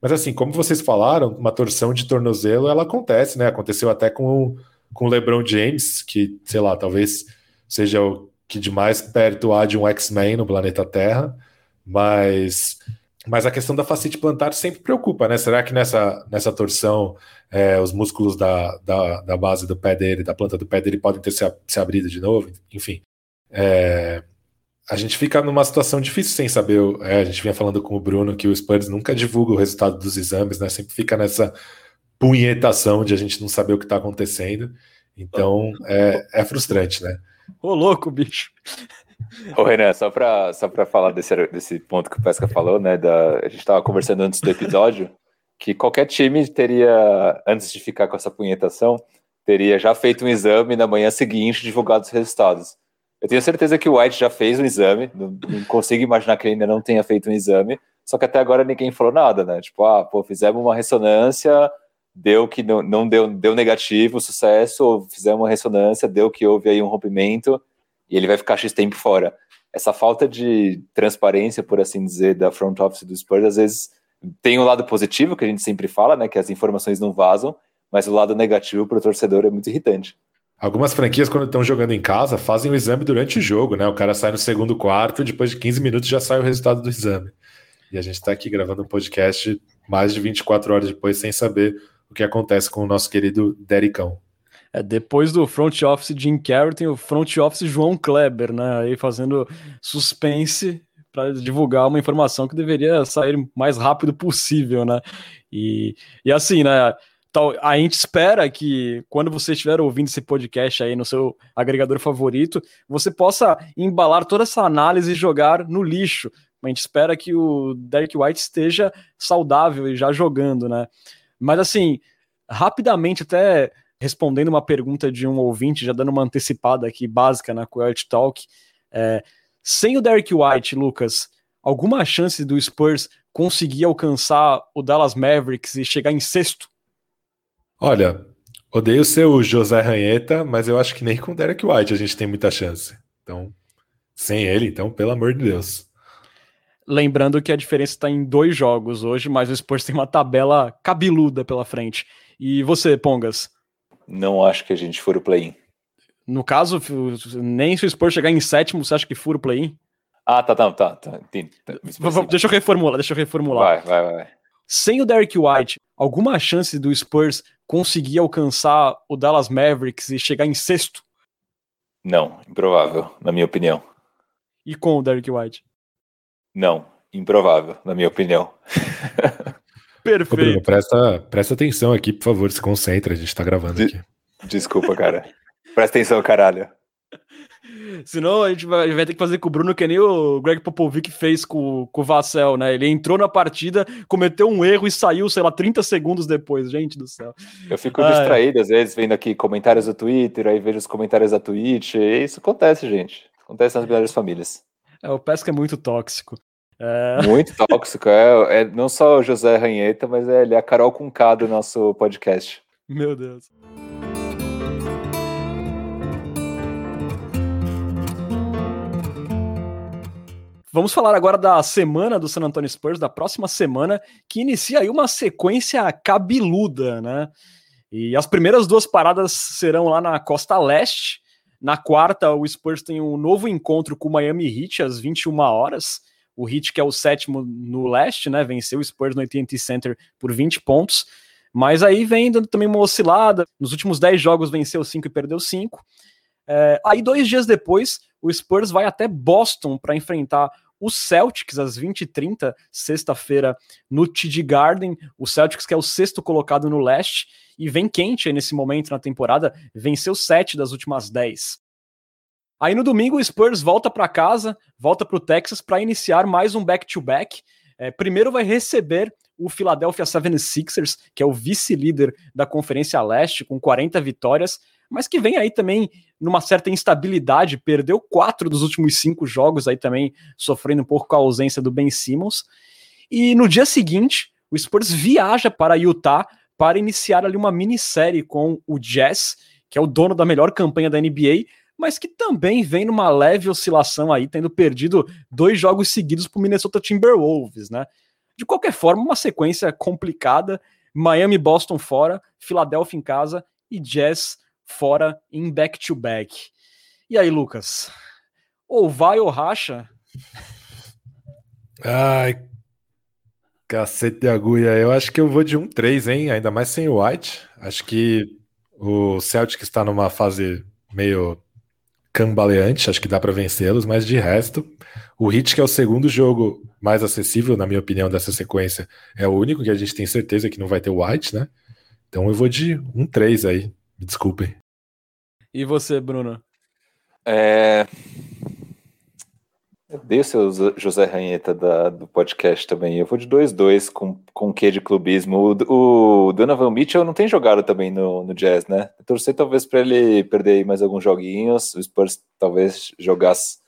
mas assim, como vocês falaram, uma torção de tornozelo ela acontece, né? Aconteceu até com, com o LeBron James, que, sei lá, talvez seja o que de mais perto há de um X-Men no planeta Terra, mas, mas a questão da facite plantar sempre preocupa, né? Será que nessa, nessa torção é, os músculos da, da, da, base do pé dele, da planta do pé dele, podem ter se, se abrido de novo? Enfim, é, a gente fica numa situação difícil sem saber. É, a gente vinha falando com o Bruno que o Spurs nunca divulga o resultado dos exames, né? Sempre fica nessa punhetação de a gente não saber o que está acontecendo. Então é, é frustrante, né? Ô, louco, bicho. Ô, Renan, só para só pra falar desse, desse ponto que o Pesca falou, né? Da, a gente estava conversando antes do episódio que qualquer time teria, antes de ficar com essa punhetação, teria já feito um exame na manhã seguinte divulgado os resultados. Eu tenho certeza que o White já fez um exame, não, não consigo imaginar que ele ainda não tenha feito um exame, só que até agora ninguém falou nada, né? Tipo, ah, pô, fizemos uma ressonância, deu que não, não deu, deu negativo, sucesso, ou fizemos uma ressonância, deu que houve aí um rompimento e ele vai ficar X tempo fora. Essa falta de transparência, por assim dizer, da front office do Spurs, às vezes tem o um lado positivo, que a gente sempre fala, né, que as informações não vazam, mas o lado negativo para o torcedor é muito irritante. Algumas franquias, quando estão jogando em casa, fazem o exame durante o jogo, né? O cara sai no segundo quarto, depois de 15 minutos já sai o resultado do exame. E a gente está aqui gravando um podcast mais de 24 horas depois, sem saber o que acontece com o nosso querido Dericão. É, depois do front office Jim Carrey, tem o front office João Kleber, né? Aí fazendo suspense para divulgar uma informação que deveria sair mais rápido possível, né? E, e assim, né? A gente espera que quando você estiver ouvindo esse podcast aí no seu agregador favorito, você possa embalar toda essa análise e jogar no lixo. A gente espera que o Derek White esteja saudável e já jogando, né? Mas assim, rapidamente, até respondendo uma pergunta de um ouvinte, já dando uma antecipada aqui básica na Quiet Talk, é, sem o Derek White, Lucas, alguma chance do Spurs conseguir alcançar o Dallas Mavericks e chegar em sexto? Olha, odeio ser o José Ranheta, mas eu acho que nem com o Derek White a gente tem muita chance. Então, sem ele, então, pelo amor de Deus. Lembrando que a diferença está em dois jogos hoje, mas o Spurs tem uma tabela cabeluda pela frente. E você, Pongas? Não acho que a gente for o play-in. No caso, nem se o Spurs chegar em sétimo, você acha que fura o play-in? Ah, tá, tá, tá. tá. Deixa eu reformular, deixa eu reformular. Vai, vai, vai. Sem o Derek White, alguma chance do Spurs conseguir alcançar o Dallas Mavericks e chegar em sexto? Não, improvável, na minha opinião. E com o Derek White? Não, improvável, na minha opinião. Perfeito. Bruno, presta, presta atenção aqui, por favor, se concentra, a gente tá gravando De aqui. Desculpa, cara. presta atenção, caralho. Senão a gente vai, vai, ter que fazer com o Bruno que nem o Greg Popovic fez com, com o Vassell, né? Ele entrou na partida, cometeu um erro e saiu, sei lá, 30 segundos depois. Gente do céu. Eu fico ah, distraído, às vezes, vendo aqui comentários do Twitter, aí vejo os comentários da Twitch. E isso acontece, gente. Acontece nas melhores famílias. É, o Pesca é muito tóxico. É... Muito tóxico. É, é não só o José Ranheta, mas é, ele é a Carol Conká do nosso podcast. Meu Deus. Vamos falar agora da semana do San Antonio Spurs, da próxima semana, que inicia aí uma sequência cabeluda, né? E as primeiras duas paradas serão lá na costa leste. Na quarta, o Spurs tem um novo encontro com o Miami Heat às 21 horas. O Heat, que é o sétimo no leste, né? Venceu o Spurs no AT&T Center por 20 pontos. Mas aí vem dando também uma oscilada. Nos últimos 10 jogos venceu 5 e perdeu 5. É, aí, dois dias depois, o Spurs vai até Boston para enfrentar o Celtics às 20h30, sexta-feira, no TD Garden. O Celtics, que é o sexto colocado no leste, e vem quente aí nesse momento na temporada, venceu sete das últimas dez. Aí no domingo o Spurs volta para casa, volta para o Texas para iniciar mais um back-to-back. -back. É, primeiro vai receber o Philadelphia 76ers, que é o vice-líder da Conferência Leste, com 40 vitórias, mas que vem aí também numa certa instabilidade, perdeu quatro dos últimos cinco jogos, aí também sofrendo um pouco com a ausência do Ben Simmons. E no dia seguinte, o Spurs viaja para Utah para iniciar ali uma minissérie com o Jazz, que é o dono da melhor campanha da NBA, mas que também vem numa leve oscilação aí, tendo perdido dois jogos seguidos para o Minnesota Timberwolves, né? De qualquer forma, uma sequência complicada. Miami, Boston fora, Filadélfia em casa e Jazz fora em back-to-back. -back. E aí, Lucas? Ou vai ou racha? Ai, cacete de agulha. Eu acho que eu vou de 1-3, hein? Ainda mais sem o White. Acho que o Celtic está numa fase meio cambaleante, acho que dá para vencê-los, mas de resto, o Hit, que é o segundo jogo mais acessível, na minha opinião, dessa sequência, é o único que a gente tem certeza que não vai ter o White, né? Então eu vou de 1-3 aí. Me desculpem. E você, Bruno? É... Dei o seu José Ranheta da, do podcast também. Eu vou de 2-2 com, com o quê de clubismo. O, o Donovan Mitchell não tem jogado também no, no Jazz, né? Torci talvez para ele perder mais alguns joguinhos. O Spurs talvez jogasse,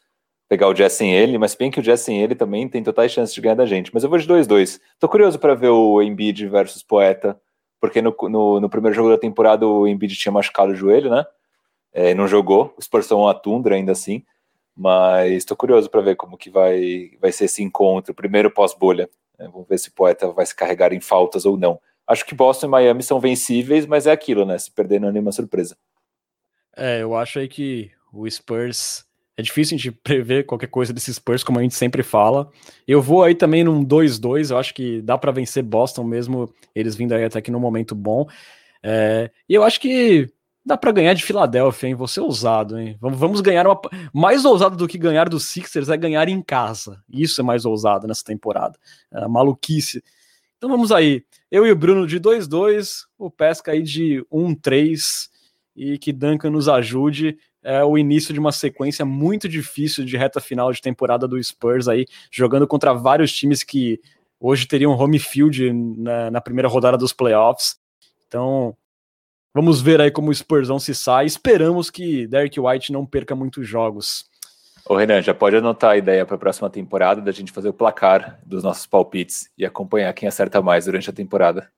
pegar o Jazz sem ele, mas bem que o Jazz sem ele também tem totais chances de ganhar da gente. Mas eu vou de 2-2. Tô curioso para ver o Embiid versus Poeta porque no, no, no, primeiro jogo da temporada o Embiid tinha machucado o joelho, né? É, não jogou, o Spurs uma tundra ainda assim, mas estou curioso para ver como que vai, vai ser esse encontro, primeiro pós-bolha. Né? Vamos ver se o Poeta vai se carregar em faltas ou não. Acho que Boston e Miami são vencíveis, mas é aquilo, né? Se perder não é nenhuma surpresa. É, eu acho aí que o Spurs é difícil a gente prever qualquer coisa desses Spurs, como a gente sempre fala. Eu vou aí também num 2-2, eu acho que dá para vencer Boston mesmo, eles vindo aí até aqui num momento bom. É, e eu acho que dá para ganhar de Filadélfia, hein? Ser ousado, hein? Vamos, vamos ganhar uma. Mais ousado do que ganhar dos Sixers é ganhar em casa. Isso é mais ousado nessa temporada. É maluquice. Então vamos aí. Eu e o Bruno de 2-2, o Pesca aí de 1-3 e que Duncan nos ajude é o início de uma sequência muito difícil de reta final de temporada do Spurs aí, jogando contra vários times que hoje teriam home field na, na primeira rodada dos playoffs. Então, vamos ver aí como o Spursão se sai. Esperamos que Derek White não perca muitos jogos. Ô Renan, já pode anotar a ideia para a próxima temporada da gente fazer o placar dos nossos palpites e acompanhar quem acerta mais durante a temporada.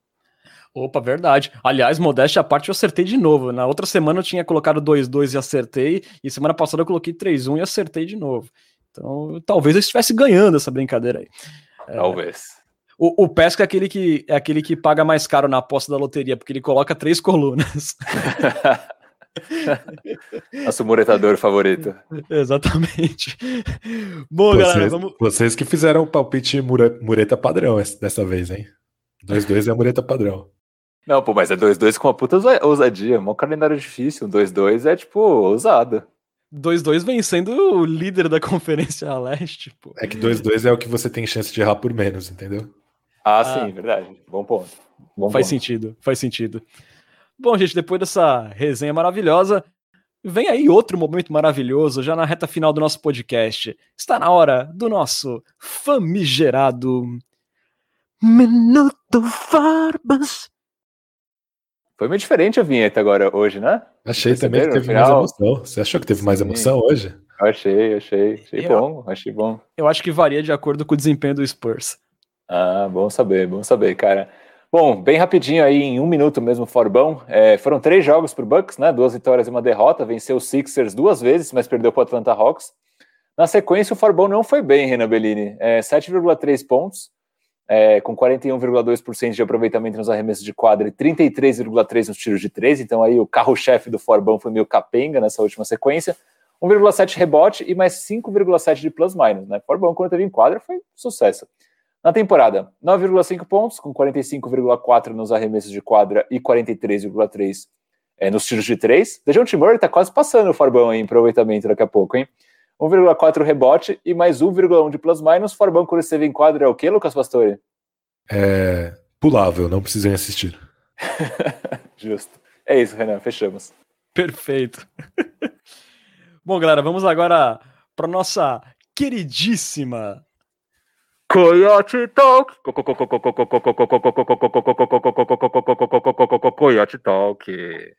Opa, verdade. Aliás, modéstia à parte, eu acertei de novo. Na outra semana eu tinha colocado 2-2 e acertei, e semana passada eu coloquei 3-1 e acertei de novo. Então, talvez eu estivesse ganhando essa brincadeira aí. É, talvez. O, o Pesca é aquele, que, é aquele que paga mais caro na aposta da loteria, porque ele coloca três colunas. Nosso muretador favorito. Exatamente. Bom, vocês, galera, vamos. Vocês que fizeram o palpite mureta padrão dessa vez, hein? 2-2 é a mureta padrão. Não, pô, mas é 2-2 com uma puta ousadia. Um calendário difícil. Um 2-2 é, tipo, ousado. 2-2 vencendo o líder da Conferência Leste, pô. É que 2-2 é o que você tem chance de errar por menos, entendeu? Ah, ah. sim, verdade. Bom ponto. Bom faz ponto. sentido, faz sentido. Bom, gente, depois dessa resenha maravilhosa, vem aí outro momento maravilhoso, já na reta final do nosso podcast. Está na hora do nosso famigerado Minuto Farbas. Foi meio diferente a vinheta agora hoje, né? Achei também que teve mais emoção. Você achou que teve mais emoção hoje? Eu achei, achei. Achei eu, bom, achei bom. Eu acho que varia de acordo com o desempenho do Spurs. Ah, bom saber, bom saber, cara. Bom, bem rapidinho aí, em um minuto mesmo, Forbão. É, foram três jogos para o Bucks, né? Duas vitórias e uma derrota. Venceu o Sixers duas vezes, mas perdeu para o Atlanta Hawks. Na sequência, o Forbão não foi bem, Renan Bellini. É, 7,3 pontos, é, com 41,2% de aproveitamento nos arremessos de quadra e 33,3% nos tiros de três. Então aí o carro-chefe do Forbão foi meio capenga nessa última sequência. 1,7 rebote e mais 5,7 de plus-minus, né? Forbão, quando teve em quadra, foi sucesso. Na temporada, 9,5 pontos, com 45,4 nos arremessos de quadra e 43,3 é, nos tiros de três. Dejounte Murray tá quase passando o Forbão em aproveitamento daqui a pouco, hein? 1,4 rebote e mais 1,1 de plus-minus. Forbão, quando esteve em quadra, é o que, Lucas Pastore? É pulável, não precisem assistir. Justo. É isso, Renan, fechamos. Perfeito. Bom, galera, vamos agora para nossa queridíssima Coyote Talk. Coyote Talk.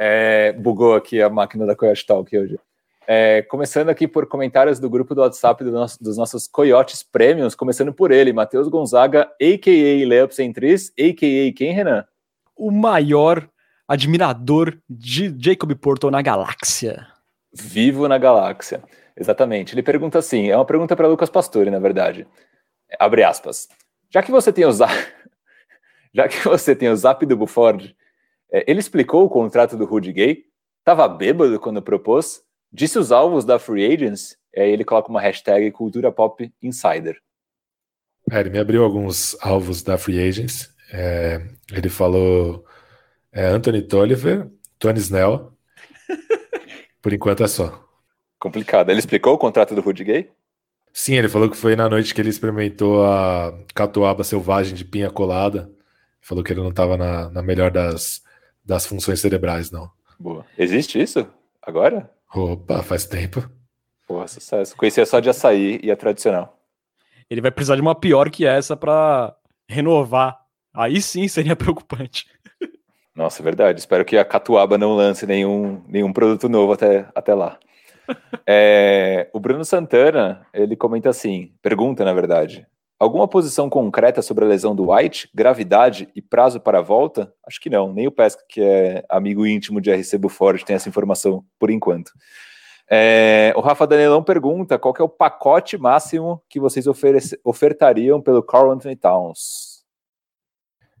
É, bugou aqui a máquina da Coyote Talk hoje. É, começando aqui por comentários do grupo do WhatsApp do nosso, dos nossos Coyotes Premiums, começando por ele, Matheus Gonzaga, a.k.a. Leop Centris, a.k.a. quem, Renan? O maior admirador de Jacob Porto na galáxia. Vivo na galáxia, exatamente. Ele pergunta assim, é uma pergunta para Lucas Pastore, na verdade abre aspas. Já que você tem o zap, já que você tem o zap do Buford, é, ele explicou o contrato do Rudy Gay, estava bêbado quando propôs, disse os alvos da Free Agents, aí ele coloca uma hashtag Cultura Pop Insider. É, ele me abriu alguns alvos da Free Agents. É, ele falou é, Anthony Tolliver, Tony Snell. Por enquanto é só. Complicado. Ele explicou o contrato do Rudy Gay? Sim, ele falou que foi na noite que ele experimentou a catuaba selvagem de pinha colada. Falou que ele não estava na, na, melhor das, das funções cerebrais, não. Boa. Existe isso? Agora? Opa, faz tempo. Porra, sucesso. Conhecia só de açaí e a tradicional. Ele vai precisar de uma pior que essa para renovar. Aí sim seria preocupante. Nossa, é verdade. Espero que a Catuaba não lance nenhum, nenhum produto novo até, até lá. É, o Bruno Santana, ele comenta assim, pergunta na verdade, alguma posição concreta sobre a lesão do White, gravidade e prazo para a volta? Acho que não, nem o Pesca, que é amigo íntimo de RC Buford, tem essa informação por enquanto. É, o Rafa Danelão pergunta qual é o pacote máximo que vocês ofertariam pelo Carl Anthony Towns?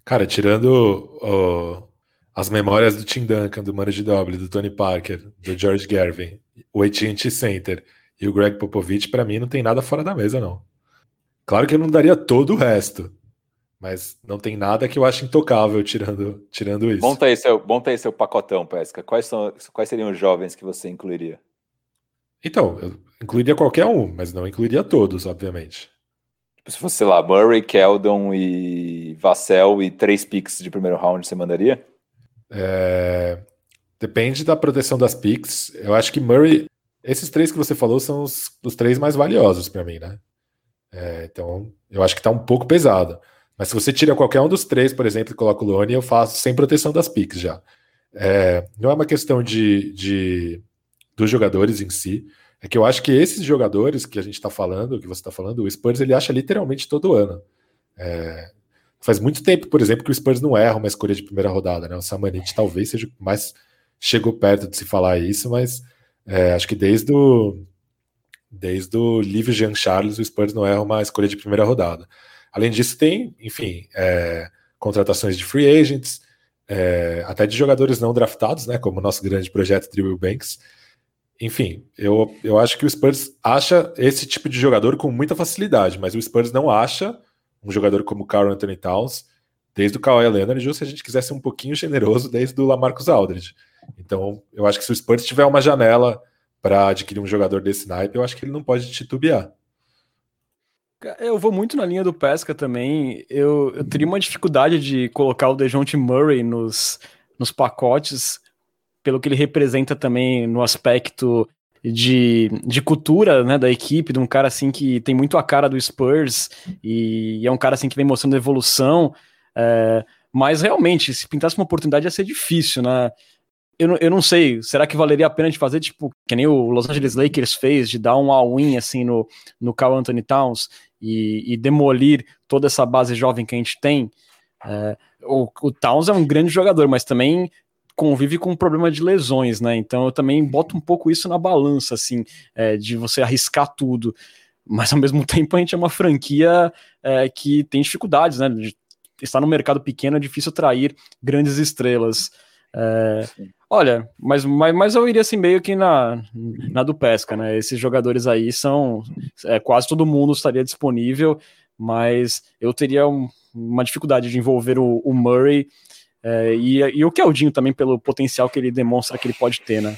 Cara, tirando as memórias do Tim Duncan, do Mano de Doble, do Tony Parker, do George Gervin, o AT&T Center e o Greg Popovich, para mim não tem nada fora da mesa, não. Claro que eu não daria todo o resto, mas não tem nada que eu acho intocável tirando, tirando isso. Monta aí seu, monta aí seu pacotão, Pesca. Quais, são, quais seriam os jovens que você incluiria? Então, eu incluiria qualquer um, mas não incluiria todos, obviamente. Tipo, se fosse, sei lá, Murray, Keldon e Vassell e três picks de primeiro round, você mandaria? É... Depende da proteção das picks. Eu acho que Murray, esses três que você falou são os, os três mais valiosos para mim, né? É, então, eu acho que tá um pouco pesado. Mas se você tira qualquer um dos três, por exemplo, e coloca o Lone, eu faço sem proteção das picks já. É, não é uma questão de, de, dos jogadores em si. É que eu acho que esses jogadores que a gente está falando, que você está falando, o Spurs ele acha literalmente todo ano. É, Faz muito tempo, por exemplo, que o Spurs não erra uma escolha de primeira rodada, né? O Samanit talvez seja mais chegou perto de se falar isso, mas é, acho que desde o Desde o Livre Jean Charles, o Spurs não erra uma escolha de primeira rodada. Além disso, tem, enfim, é, contratações de free agents, é, até de jogadores não draftados, né, como o nosso grande projeto Dribble Banks. Enfim, eu, eu acho que o Spurs acha esse tipo de jogador com muita facilidade, mas o Spurs não acha um jogador como o Carl Anthony Towns, desde o Kawhi Leonard, ou se a gente quisesse um pouquinho generoso, desde o Lamarcus Aldridge. Então, eu acho que se o Spurs tiver uma janela para adquirir um jogador desse naipe, eu acho que ele não pode titubear. Eu vou muito na linha do Pesca também. Eu, eu teria uma dificuldade de colocar o DeJounte Murray nos, nos pacotes, pelo que ele representa também no aspecto de, de cultura né, da equipe, de um cara assim que tem muito a cara do Spurs e, e é um cara assim que vem mostrando evolução. É, mas realmente, se pintasse uma oportunidade ia ser difícil, né? Eu não, eu não sei, será que valeria a pena de fazer, tipo, que nem o Los Angeles Lakers fez, de dar um all-in, assim, no, no Carl Anthony Towns e, e, demolir toda essa base jovem que a gente tem? É, o, o Towns é um grande jogador, mas também convive com um problema de lesões, né? Então eu também boto um pouco isso na balança, assim, é, de você arriscar tudo. Mas ao mesmo tempo a gente é uma franquia é, que tem dificuldades, né? De estar no mercado pequeno é difícil atrair grandes estrelas. É, olha, mas, mas, mas eu iria assim meio que na, na do Pesca, né? Esses jogadores aí são. É, quase todo mundo estaria disponível, mas eu teria um, uma dificuldade de envolver o, o Murray é, e, e o Keldinho também, pelo potencial que ele demonstra que ele pode ter, né?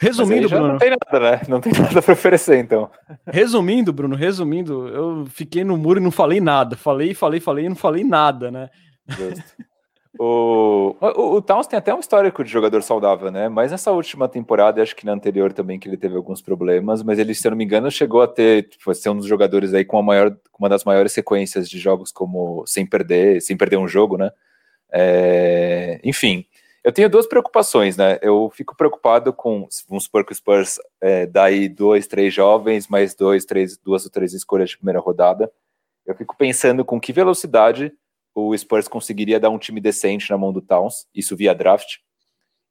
Resumindo, Bruno. Não tem nada, né? Não tem nada para oferecer, então. Resumindo, Bruno, resumindo, eu fiquei no muro e não falei nada. Falei, falei, falei e não falei nada, né? O, o, o, Towns tem até um histórico de jogador saudável, né? Mas nessa última temporada, acho que na anterior também, que ele teve alguns problemas, mas ele, se eu não me engano, chegou a ter, tipo, ser um dos jogadores aí com a maior, uma das maiores sequências de jogos como sem perder, sem perder um jogo, né? É, enfim, eu tenho duas preocupações, né? Eu fico preocupado com, vamos supor que o Spurs é, aí dois, três jovens, mais dois, três, duas ou três escolhas de primeira rodada. Eu fico pensando com que velocidade o Spurs conseguiria dar um time decente na mão do Towns, isso via draft,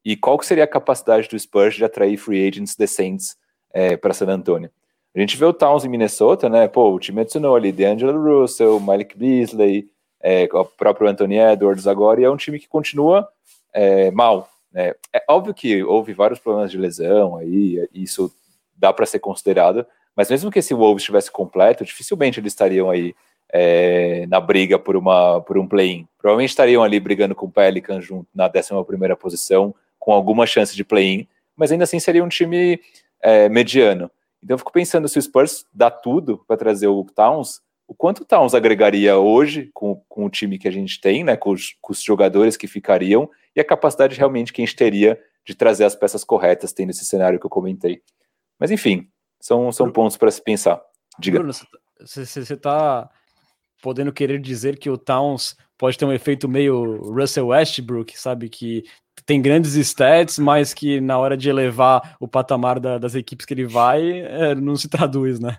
e qual que seria a capacidade do Spurs de atrair free agents decentes é, para San Antonio. A gente vê o Towns em Minnesota, né? Pô, o time adicionou ali DeAngelo Russell, Malik Beasley, é, o próprio Anthony Edwards agora, e é um time que continua é, mal. Né? É óbvio que houve vários problemas de lesão aí, isso dá para ser considerado, mas mesmo que esse Wolves estivesse completo, dificilmente eles estariam aí é, na briga por, uma, por um play-in. Provavelmente estariam ali brigando com o Pelican junto na 11 posição, com alguma chance de play-in, mas ainda assim seria um time é, mediano. Então eu fico pensando se o Spurs dá tudo para trazer o Towns, o quanto o Towns agregaria hoje com, com o time que a gente tem, né, com os, com os jogadores que ficariam, e a capacidade realmente que a gente teria de trazer as peças corretas, tendo esse cenário que eu comentei. Mas enfim, são, são pontos para se pensar. Diga. Bruno, você está podendo querer dizer que o Towns pode ter um efeito meio Russell Westbrook, sabe? Que tem grandes stats, mas que na hora de elevar o patamar da, das equipes que ele vai, é, não se traduz, né?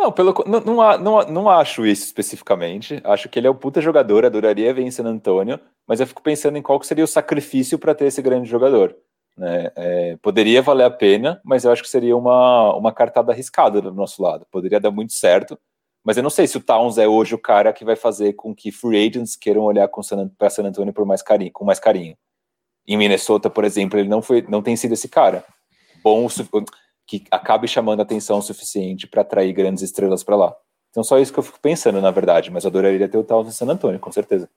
Não, pelo, não, não, não, não acho isso especificamente. Acho que ele é um puta jogador, adoraria ver em San Antonio, mas eu fico pensando em qual seria o sacrifício para ter esse grande jogador. Né? É, poderia valer a pena, mas eu acho que seria uma, uma cartada arriscada do nosso lado. Poderia dar muito certo, mas eu não sei se o Towns é hoje o cara que vai fazer com que free agents queiram olhar para San Antonio por mais carinho, com mais carinho. Em Minnesota, por exemplo, ele não foi, não tem sido esse cara. Bom, que acabe chamando atenção o suficiente para atrair grandes estrelas para lá. Então, só isso que eu fico pensando, na verdade, mas eu adoraria ter o Towns em San Antonio, com certeza.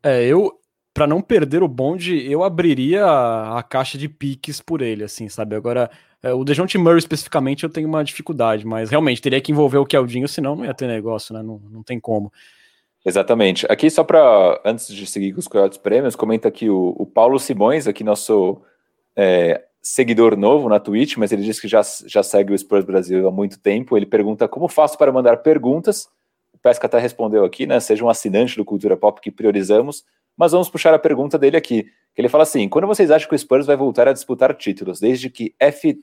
É, eu, para não perder o bonde, eu abriria a, a, caixa de piques por ele, assim, sabe? Agora, é, o Dejounte Murray especificamente eu tenho uma dificuldade, mas realmente teria que envolver o Keldinho, senão não ia ter negócio, né? Não, não tem como. Exatamente. Aqui, só para, antes de seguir com os Coyotes Prêmios, comenta aqui o, o Paulo Simões, aqui nosso é, seguidor novo na Twitch, mas ele disse que já, já segue o Spurs Brasil há muito tempo. Ele pergunta como faço para mandar perguntas. O Pesca até respondeu aqui, né? Seja um assinante do Cultura Pop que priorizamos. Mas vamos puxar a pergunta dele aqui. Que ele fala assim: quando vocês acham que o Spurs vai voltar a disputar títulos? Desde que F,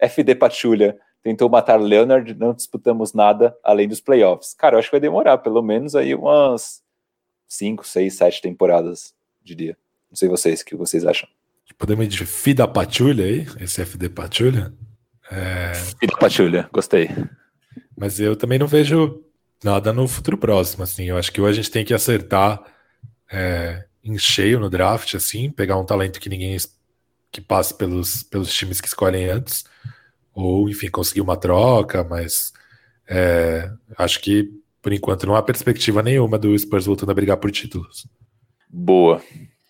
FD Patulha tentou matar Leonard, não disputamos nada além dos playoffs. Cara, eu acho que vai demorar pelo menos aí umas 5, 6, 7 temporadas, diria. Não sei vocês, o que vocês acham? Podemos ir de FIDA Patulha aí? Esse FD Patulha? É... Patrulha, gostei. Mas eu também não vejo nada no futuro próximo, assim. Eu acho que ou a gente tem que acertar é, em cheio no draft, assim, pegar um talento que ninguém que passe pelos, pelos times que escolhem antes, ou, enfim, conseguir uma troca, mas é, acho que, por enquanto, não há perspectiva nenhuma do Spurs voltando a brigar por títulos. Boa.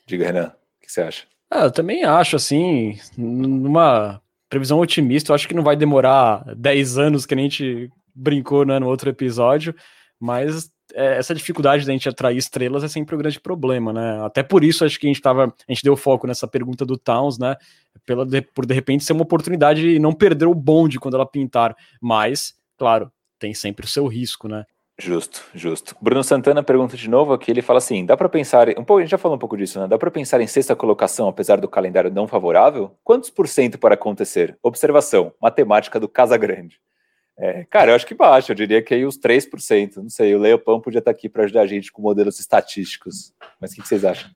Diga, Renan, o que você acha? Ah, eu também acho, assim, numa previsão otimista, eu acho que não vai demorar 10 anos, que a gente brincou né, no outro episódio, mas é, essa dificuldade da gente atrair estrelas é sempre um grande problema, né? Até por isso acho que a gente tava, a gente deu foco nessa pergunta do Towns, né? Pela, por de repente ser uma oportunidade e não perder o bonde quando ela pintar. Mas, claro, tem sempre o seu risco, né? Justo, justo. Bruno Santana pergunta de novo aqui, ele fala assim, dá para pensar, um pouco, a gente já falou um pouco disso, né? Dá para pensar em sexta colocação apesar do calendário não favorável? Quantos por cento para acontecer? Observação, matemática do Casa Grande. É, cara, eu acho que baixa, eu diria que aí os 3%. Não sei, o Leopão podia estar aqui para ajudar a gente com modelos estatísticos. Mas o que, que vocês acham?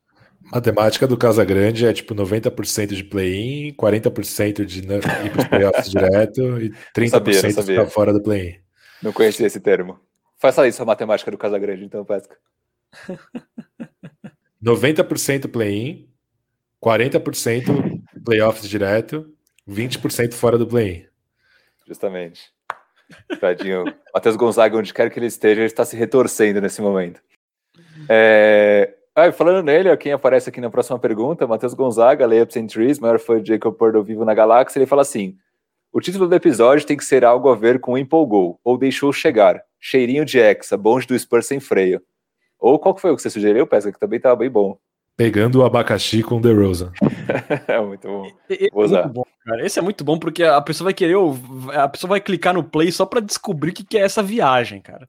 Matemática do Casa Grande é tipo 90% de play-in, 40% de ir para os playoffs direto e 30% ficar fora do play-in. Não conhecia esse termo. Faça isso a matemática do Casa Grande, então, Pesca. 90% play-in, 40% playoffs direto, 20% fora do play-in. Justamente. Tadinho. Matheus Gonzaga, onde quer que ele esteja, ele está se retorcendo nesse momento. É... Ah, falando nele, quem aparece aqui na próxima pergunta, Matheus Gonzaga, Layups and Trees, maior fã de Jacob Purdo vivo na galáxia, ele fala assim: o título do episódio tem que ser algo a ver com empolgou, ou deixou chegar, cheirinho de Hexa, bonde do Spurs sem freio. Ou qual que foi o que você sugeriu, Pesca, que também estava bem bom. Pegando o abacaxi com The Rosa. é muito bom. Vou usar. É muito bom, cara. Esse é muito bom porque a pessoa vai querer, a pessoa vai clicar no play só para descobrir o que é essa viagem, cara.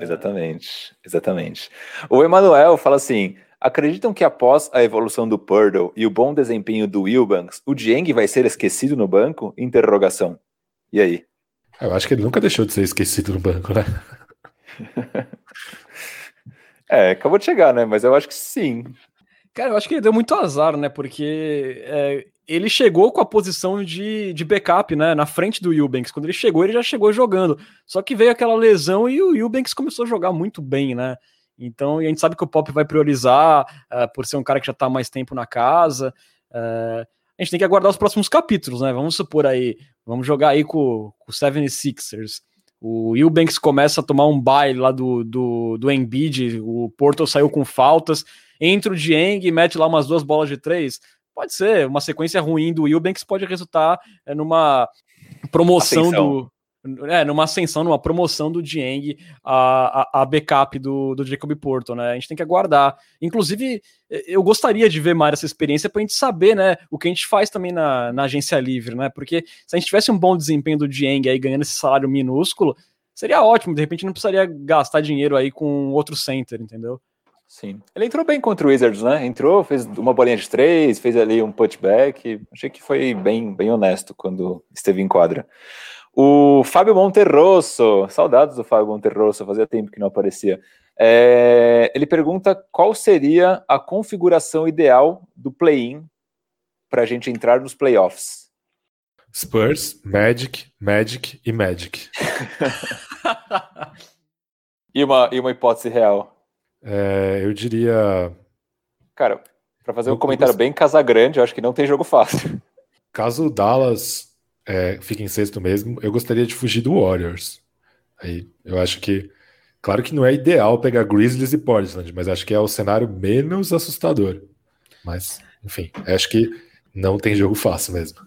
Exatamente, exatamente. O Emanuel fala assim: acreditam que após a evolução do Purdle e o bom desempenho do Wilbanks, o Dieng vai ser esquecido no banco? Interrogação. E aí? Eu acho que ele nunca deixou de ser esquecido no banco, né? é, acabou de chegar, né? Mas eu acho que sim. Cara, eu acho que ele deu muito azar, né? Porque é, ele chegou com a posição de, de backup, né? Na frente do Eubanks. Quando ele chegou, ele já chegou jogando. Só que veio aquela lesão e o Eubanks começou a jogar muito bem, né? Então, a gente sabe que o Pop vai priorizar uh, por ser um cara que já tá mais tempo na casa. Uh, a gente tem que aguardar os próximos capítulos, né? Vamos supor aí, vamos jogar aí com, com o 76ers. O Eubanks começa a tomar um baile lá do, do, do Embiid, o Porto saiu com faltas entra o Dieng e mete lá umas duas bolas de três. Pode ser, uma sequência ruim do Wilbanks pode resultar é, numa promoção ascensão. do. É, numa ascensão, numa promoção do Dieng a, a, a, backup do, do Jacob Porto, né? A gente tem que aguardar. Inclusive, eu gostaria de ver mais essa experiência para a gente saber, né, o que a gente faz também na, na agência livre, né? Porque se a gente tivesse um bom desempenho do Dieng aí ganhando esse salário minúsculo, seria ótimo. De repente não precisaria gastar dinheiro aí com outro center, entendeu? Sim. Ele entrou bem contra o Wizards, né? Entrou, fez uma bolinha de três, fez ali um putback. Achei que foi bem, bem honesto quando esteve em quadra. O Fábio Monterrosso, saudades do Fábio Monterrosso, fazia tempo que não aparecia. É, ele pergunta qual seria a configuração ideal do play-in para a gente entrar nos playoffs. Spurs, Magic, Magic e Magic. e, uma, e uma hipótese real. É, eu diria. Cara, para fazer um comentário bem Casagrande, eu acho que não tem jogo fácil. Caso o Dallas é, fique em sexto mesmo, eu gostaria de fugir do Warriors. Aí eu acho que. Claro que não é ideal pegar Grizzlies e Portland, mas acho que é o cenário menos assustador. Mas, enfim, acho que não tem jogo fácil mesmo.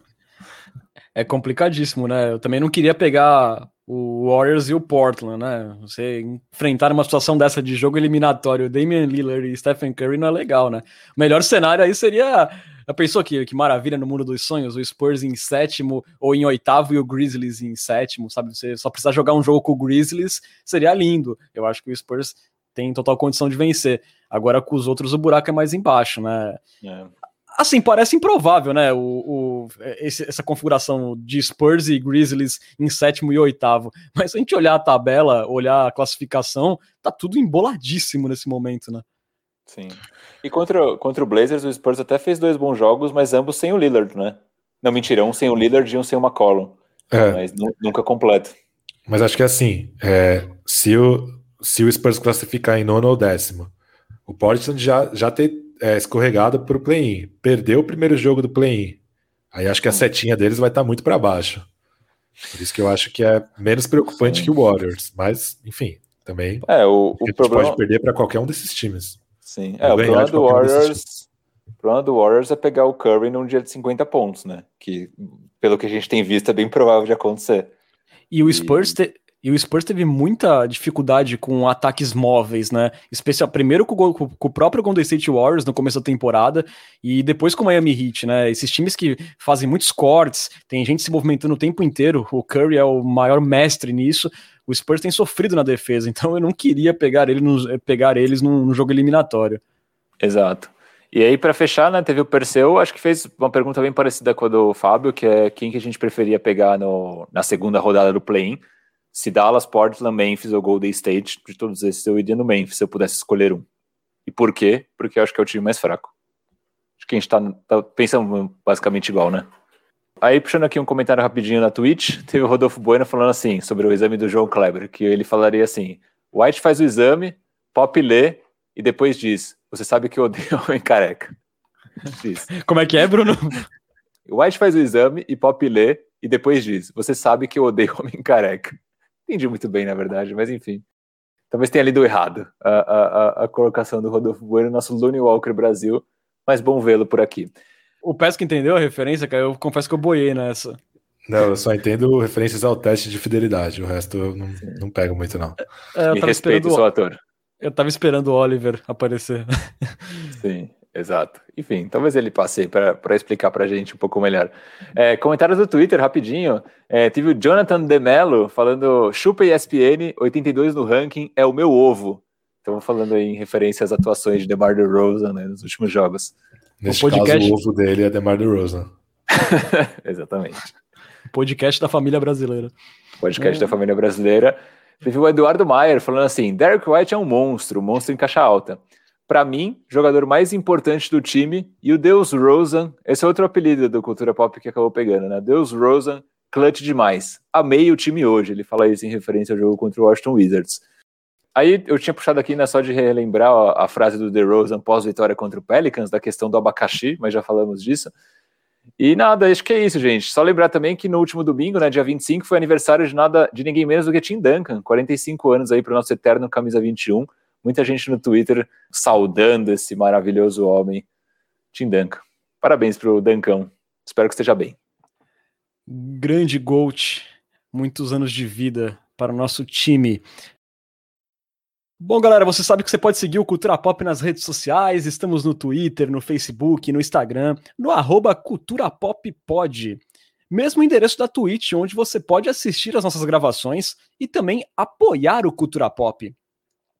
É complicadíssimo, né? Eu também não queria pegar o Warriors e o Portland, né? Você enfrentar uma situação dessa de jogo eliminatório, Damian Lillard e Stephen Curry não é legal, né? O melhor cenário aí seria. A pessoa que, que maravilha no mundo dos sonhos, o Spurs em sétimo ou em oitavo e o Grizzlies em sétimo, sabe? Você só precisar jogar um jogo com o Grizzlies seria lindo. Eu acho que o Spurs tem total condição de vencer. Agora com os outros o buraco é mais embaixo, né? É assim, parece improvável, né? O, o esse, essa configuração de Spurs e Grizzlies em sétimo e oitavo. Mas se a gente olhar a tabela, olhar a classificação, tá tudo emboladíssimo nesse momento, né? Sim. E contra, contra o Blazers, o Spurs até fez dois bons jogos, mas ambos sem o Lillard, né? Não, mentira, um sem o Lillard e um sem o McCollum. é. mas nunca completo. Mas acho que é assim, é, se, o, se o Spurs classificar em nono ou décimo, o Portland já, já ter é, escorregado para o play-in, perdeu o primeiro jogo do play-in, aí acho que a setinha deles vai estar tá muito para baixo. Por isso que eu acho que é menos preocupante Sim. que o Warriors, mas enfim, também é, o, o problema... pode perder para qualquer um desses times. Sim, é, o problema do Warriors... Um o problema do Warriors é pegar o Curry num dia de 50 pontos, né? Que, pelo que a gente tem visto, é bem provável de acontecer. E o Spurs, te, e o Spurs teve muita dificuldade com ataques móveis, né? Especial, primeiro com, com, com, o próprio Golden State Warriors no começo da temporada e depois com o Miami Heat, né? Esses times que fazem muitos cortes, tem gente se movimentando o tempo inteiro. O Curry é o maior mestre nisso. O Spurs tem sofrido na defesa, então eu não queria pegar, ele no, pegar eles no, no jogo eliminatório. Exato. E aí, para fechar, né, teve o Perseu, acho que fez uma pergunta bem parecida com a do Fábio, que é quem que a gente preferia pegar no, na segunda rodada do play-in. Se Dallas, Portland, Memphis ou Golden State, de todos esses eu iria no Memphis se eu pudesse escolher um. E por quê? Porque eu acho que é o time mais fraco. Acho que a gente tá, tá pensando basicamente igual, né? Aí, puxando aqui um comentário rapidinho na Twitch, teve o Rodolfo Bueno falando assim, sobre o exame do João Kleber, que ele falaria assim, White faz o exame, Pop lê e depois diz, você sabe que eu odeio homem careca. Diz. Como é que é, Bruno? White faz o exame e Pop lê e depois diz: Você sabe que eu odeio homem careca. Entendi muito bem, na verdade, mas enfim. Talvez tenha lido errado a, a, a colocação do Rodolfo Bueno, nosso Looney Walker Brasil, mas bom vê-lo por aqui. O Pesca entendeu a referência, cara? Eu confesso que eu boiei nessa. Não, eu só entendo referências ao teste de fidelidade, o resto eu não, não pego muito, não. É, Me respeito, sou ator. Eu tava esperando o Oliver aparecer. Sim, exato. Enfim, talvez ele passe para explicar para a gente um pouco melhor. É, comentários do Twitter, rapidinho. É, tive o Jonathan Demelo falando: chupa ESPN, 82 no ranking, é o meu ovo. Então, falando aí em referência às atuações de DeMar DeRozan né, nos últimos jogos. Neste o podcast... caso, o ovo dele é DeMar DeRozan. Exatamente. Podcast da família brasileira. Podcast é. da família brasileira. Teve o Eduardo Maier falando assim: Derek White é um monstro, um monstro em caixa alta. Para mim, jogador mais importante do time, e o Deus Rosen, esse é outro apelido do Cultura Pop que acabou pegando, né? Deus Rosen, clutch demais. Amei o time hoje. Ele fala isso em referência ao jogo contra o Washington Wizards. Aí eu tinha puxado aqui, né, só de relembrar a, a frase do DeRozan pós-vitória contra o Pelicans, da questão do abacaxi, mas já falamos disso. E nada, acho que é isso, gente. Só lembrar também que no último domingo, né, dia 25, foi aniversário de nada de ninguém menos do que Tim Duncan, 45 anos aí para o nosso eterno camisa 21. Muita gente no Twitter saudando esse maravilhoso homem, Tim Duncan. Parabéns para o Dancão. Espero que esteja bem. Grande Gold, muitos anos de vida para o nosso time. Bom, galera, você sabe que você pode seguir o Cultura Pop nas redes sociais. Estamos no Twitter, no Facebook, no Instagram, no arroba Cultura Pop Pod. Mesmo endereço da Twitch, onde você pode assistir as nossas gravações e também apoiar o Cultura Pop.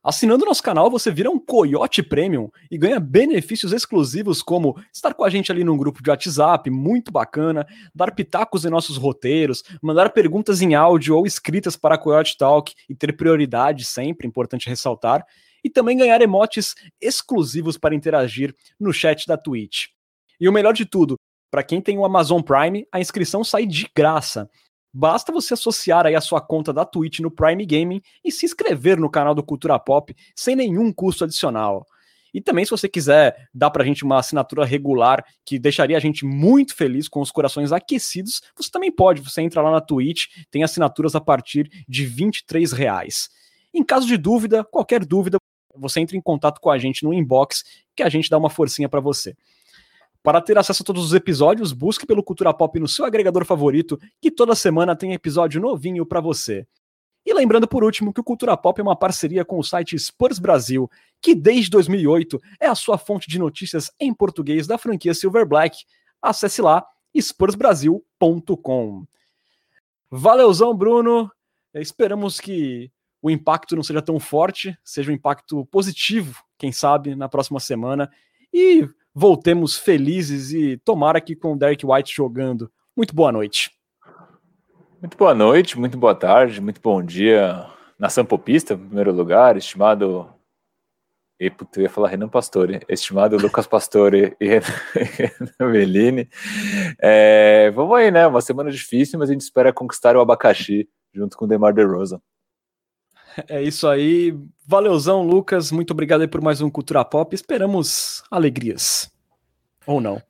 Assinando nosso canal, você vira um Coyote Premium e ganha benefícios exclusivos como estar com a gente ali num grupo de WhatsApp, muito bacana, dar pitacos em nossos roteiros, mandar perguntas em áudio ou escritas para a Coyote Talk e ter prioridade sempre, importante ressaltar, e também ganhar emotes exclusivos para interagir no chat da Twitch. E o melhor de tudo, para quem tem o Amazon Prime, a inscrição sai de graça. Basta você associar aí a sua conta da Twitch no Prime Gaming e se inscrever no canal do Cultura Pop sem nenhum custo adicional. E também, se você quiser dar pra gente uma assinatura regular que deixaria a gente muito feliz com os corações aquecidos, você também pode. Você entra lá na Twitch, tem assinaturas a partir de 23 reais. Em caso de dúvida, qualquer dúvida, você entra em contato com a gente no inbox que a gente dá uma forcinha para você. Para ter acesso a todos os episódios, busque pelo Cultura Pop no seu agregador favorito, que toda semana tem episódio novinho para você. E lembrando por último que o Cultura Pop é uma parceria com o site Spurs Brasil, que desde 2008 é a sua fonte de notícias em português da franquia Silver Black. Acesse lá spursbrasil.com. Valeuzão, Bruno. Esperamos que o impacto não seja tão forte, seja um impacto positivo, quem sabe, na próxima semana. E voltemos felizes e tomara que com o Derek White jogando. Muito boa noite. Muito boa noite, muito boa tarde, muito bom dia. Nação Popista, em primeiro lugar, estimado E eu ia falar Renan Pastore, estimado Lucas Pastore e Renan Bellini. É, vamos aí, né? Uma semana difícil, mas a gente espera conquistar o abacaxi junto com o Demar DeRozan. É isso aí. Valeuzão, Lucas. Muito obrigado aí por mais um Cultura Pop. Esperamos alegrias. Ou não.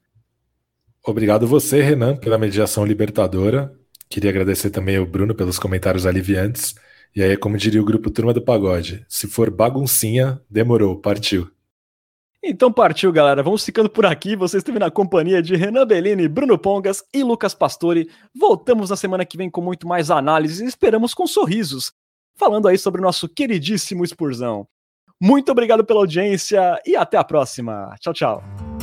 Obrigado você, Renan, pela mediação libertadora. Queria agradecer também ao Bruno pelos comentários aliviantes. E aí, como diria o grupo Turma do Pagode, se for baguncinha, demorou, partiu. Então partiu, galera. Vamos ficando por aqui. Você esteve na companhia de Renan Bellini, Bruno Pongas e Lucas Pastore. Voltamos na semana que vem com muito mais análises e esperamos com sorrisos, falando aí sobre o nosso queridíssimo Spurzão. Muito obrigado pela audiência e até a próxima. Tchau, tchau.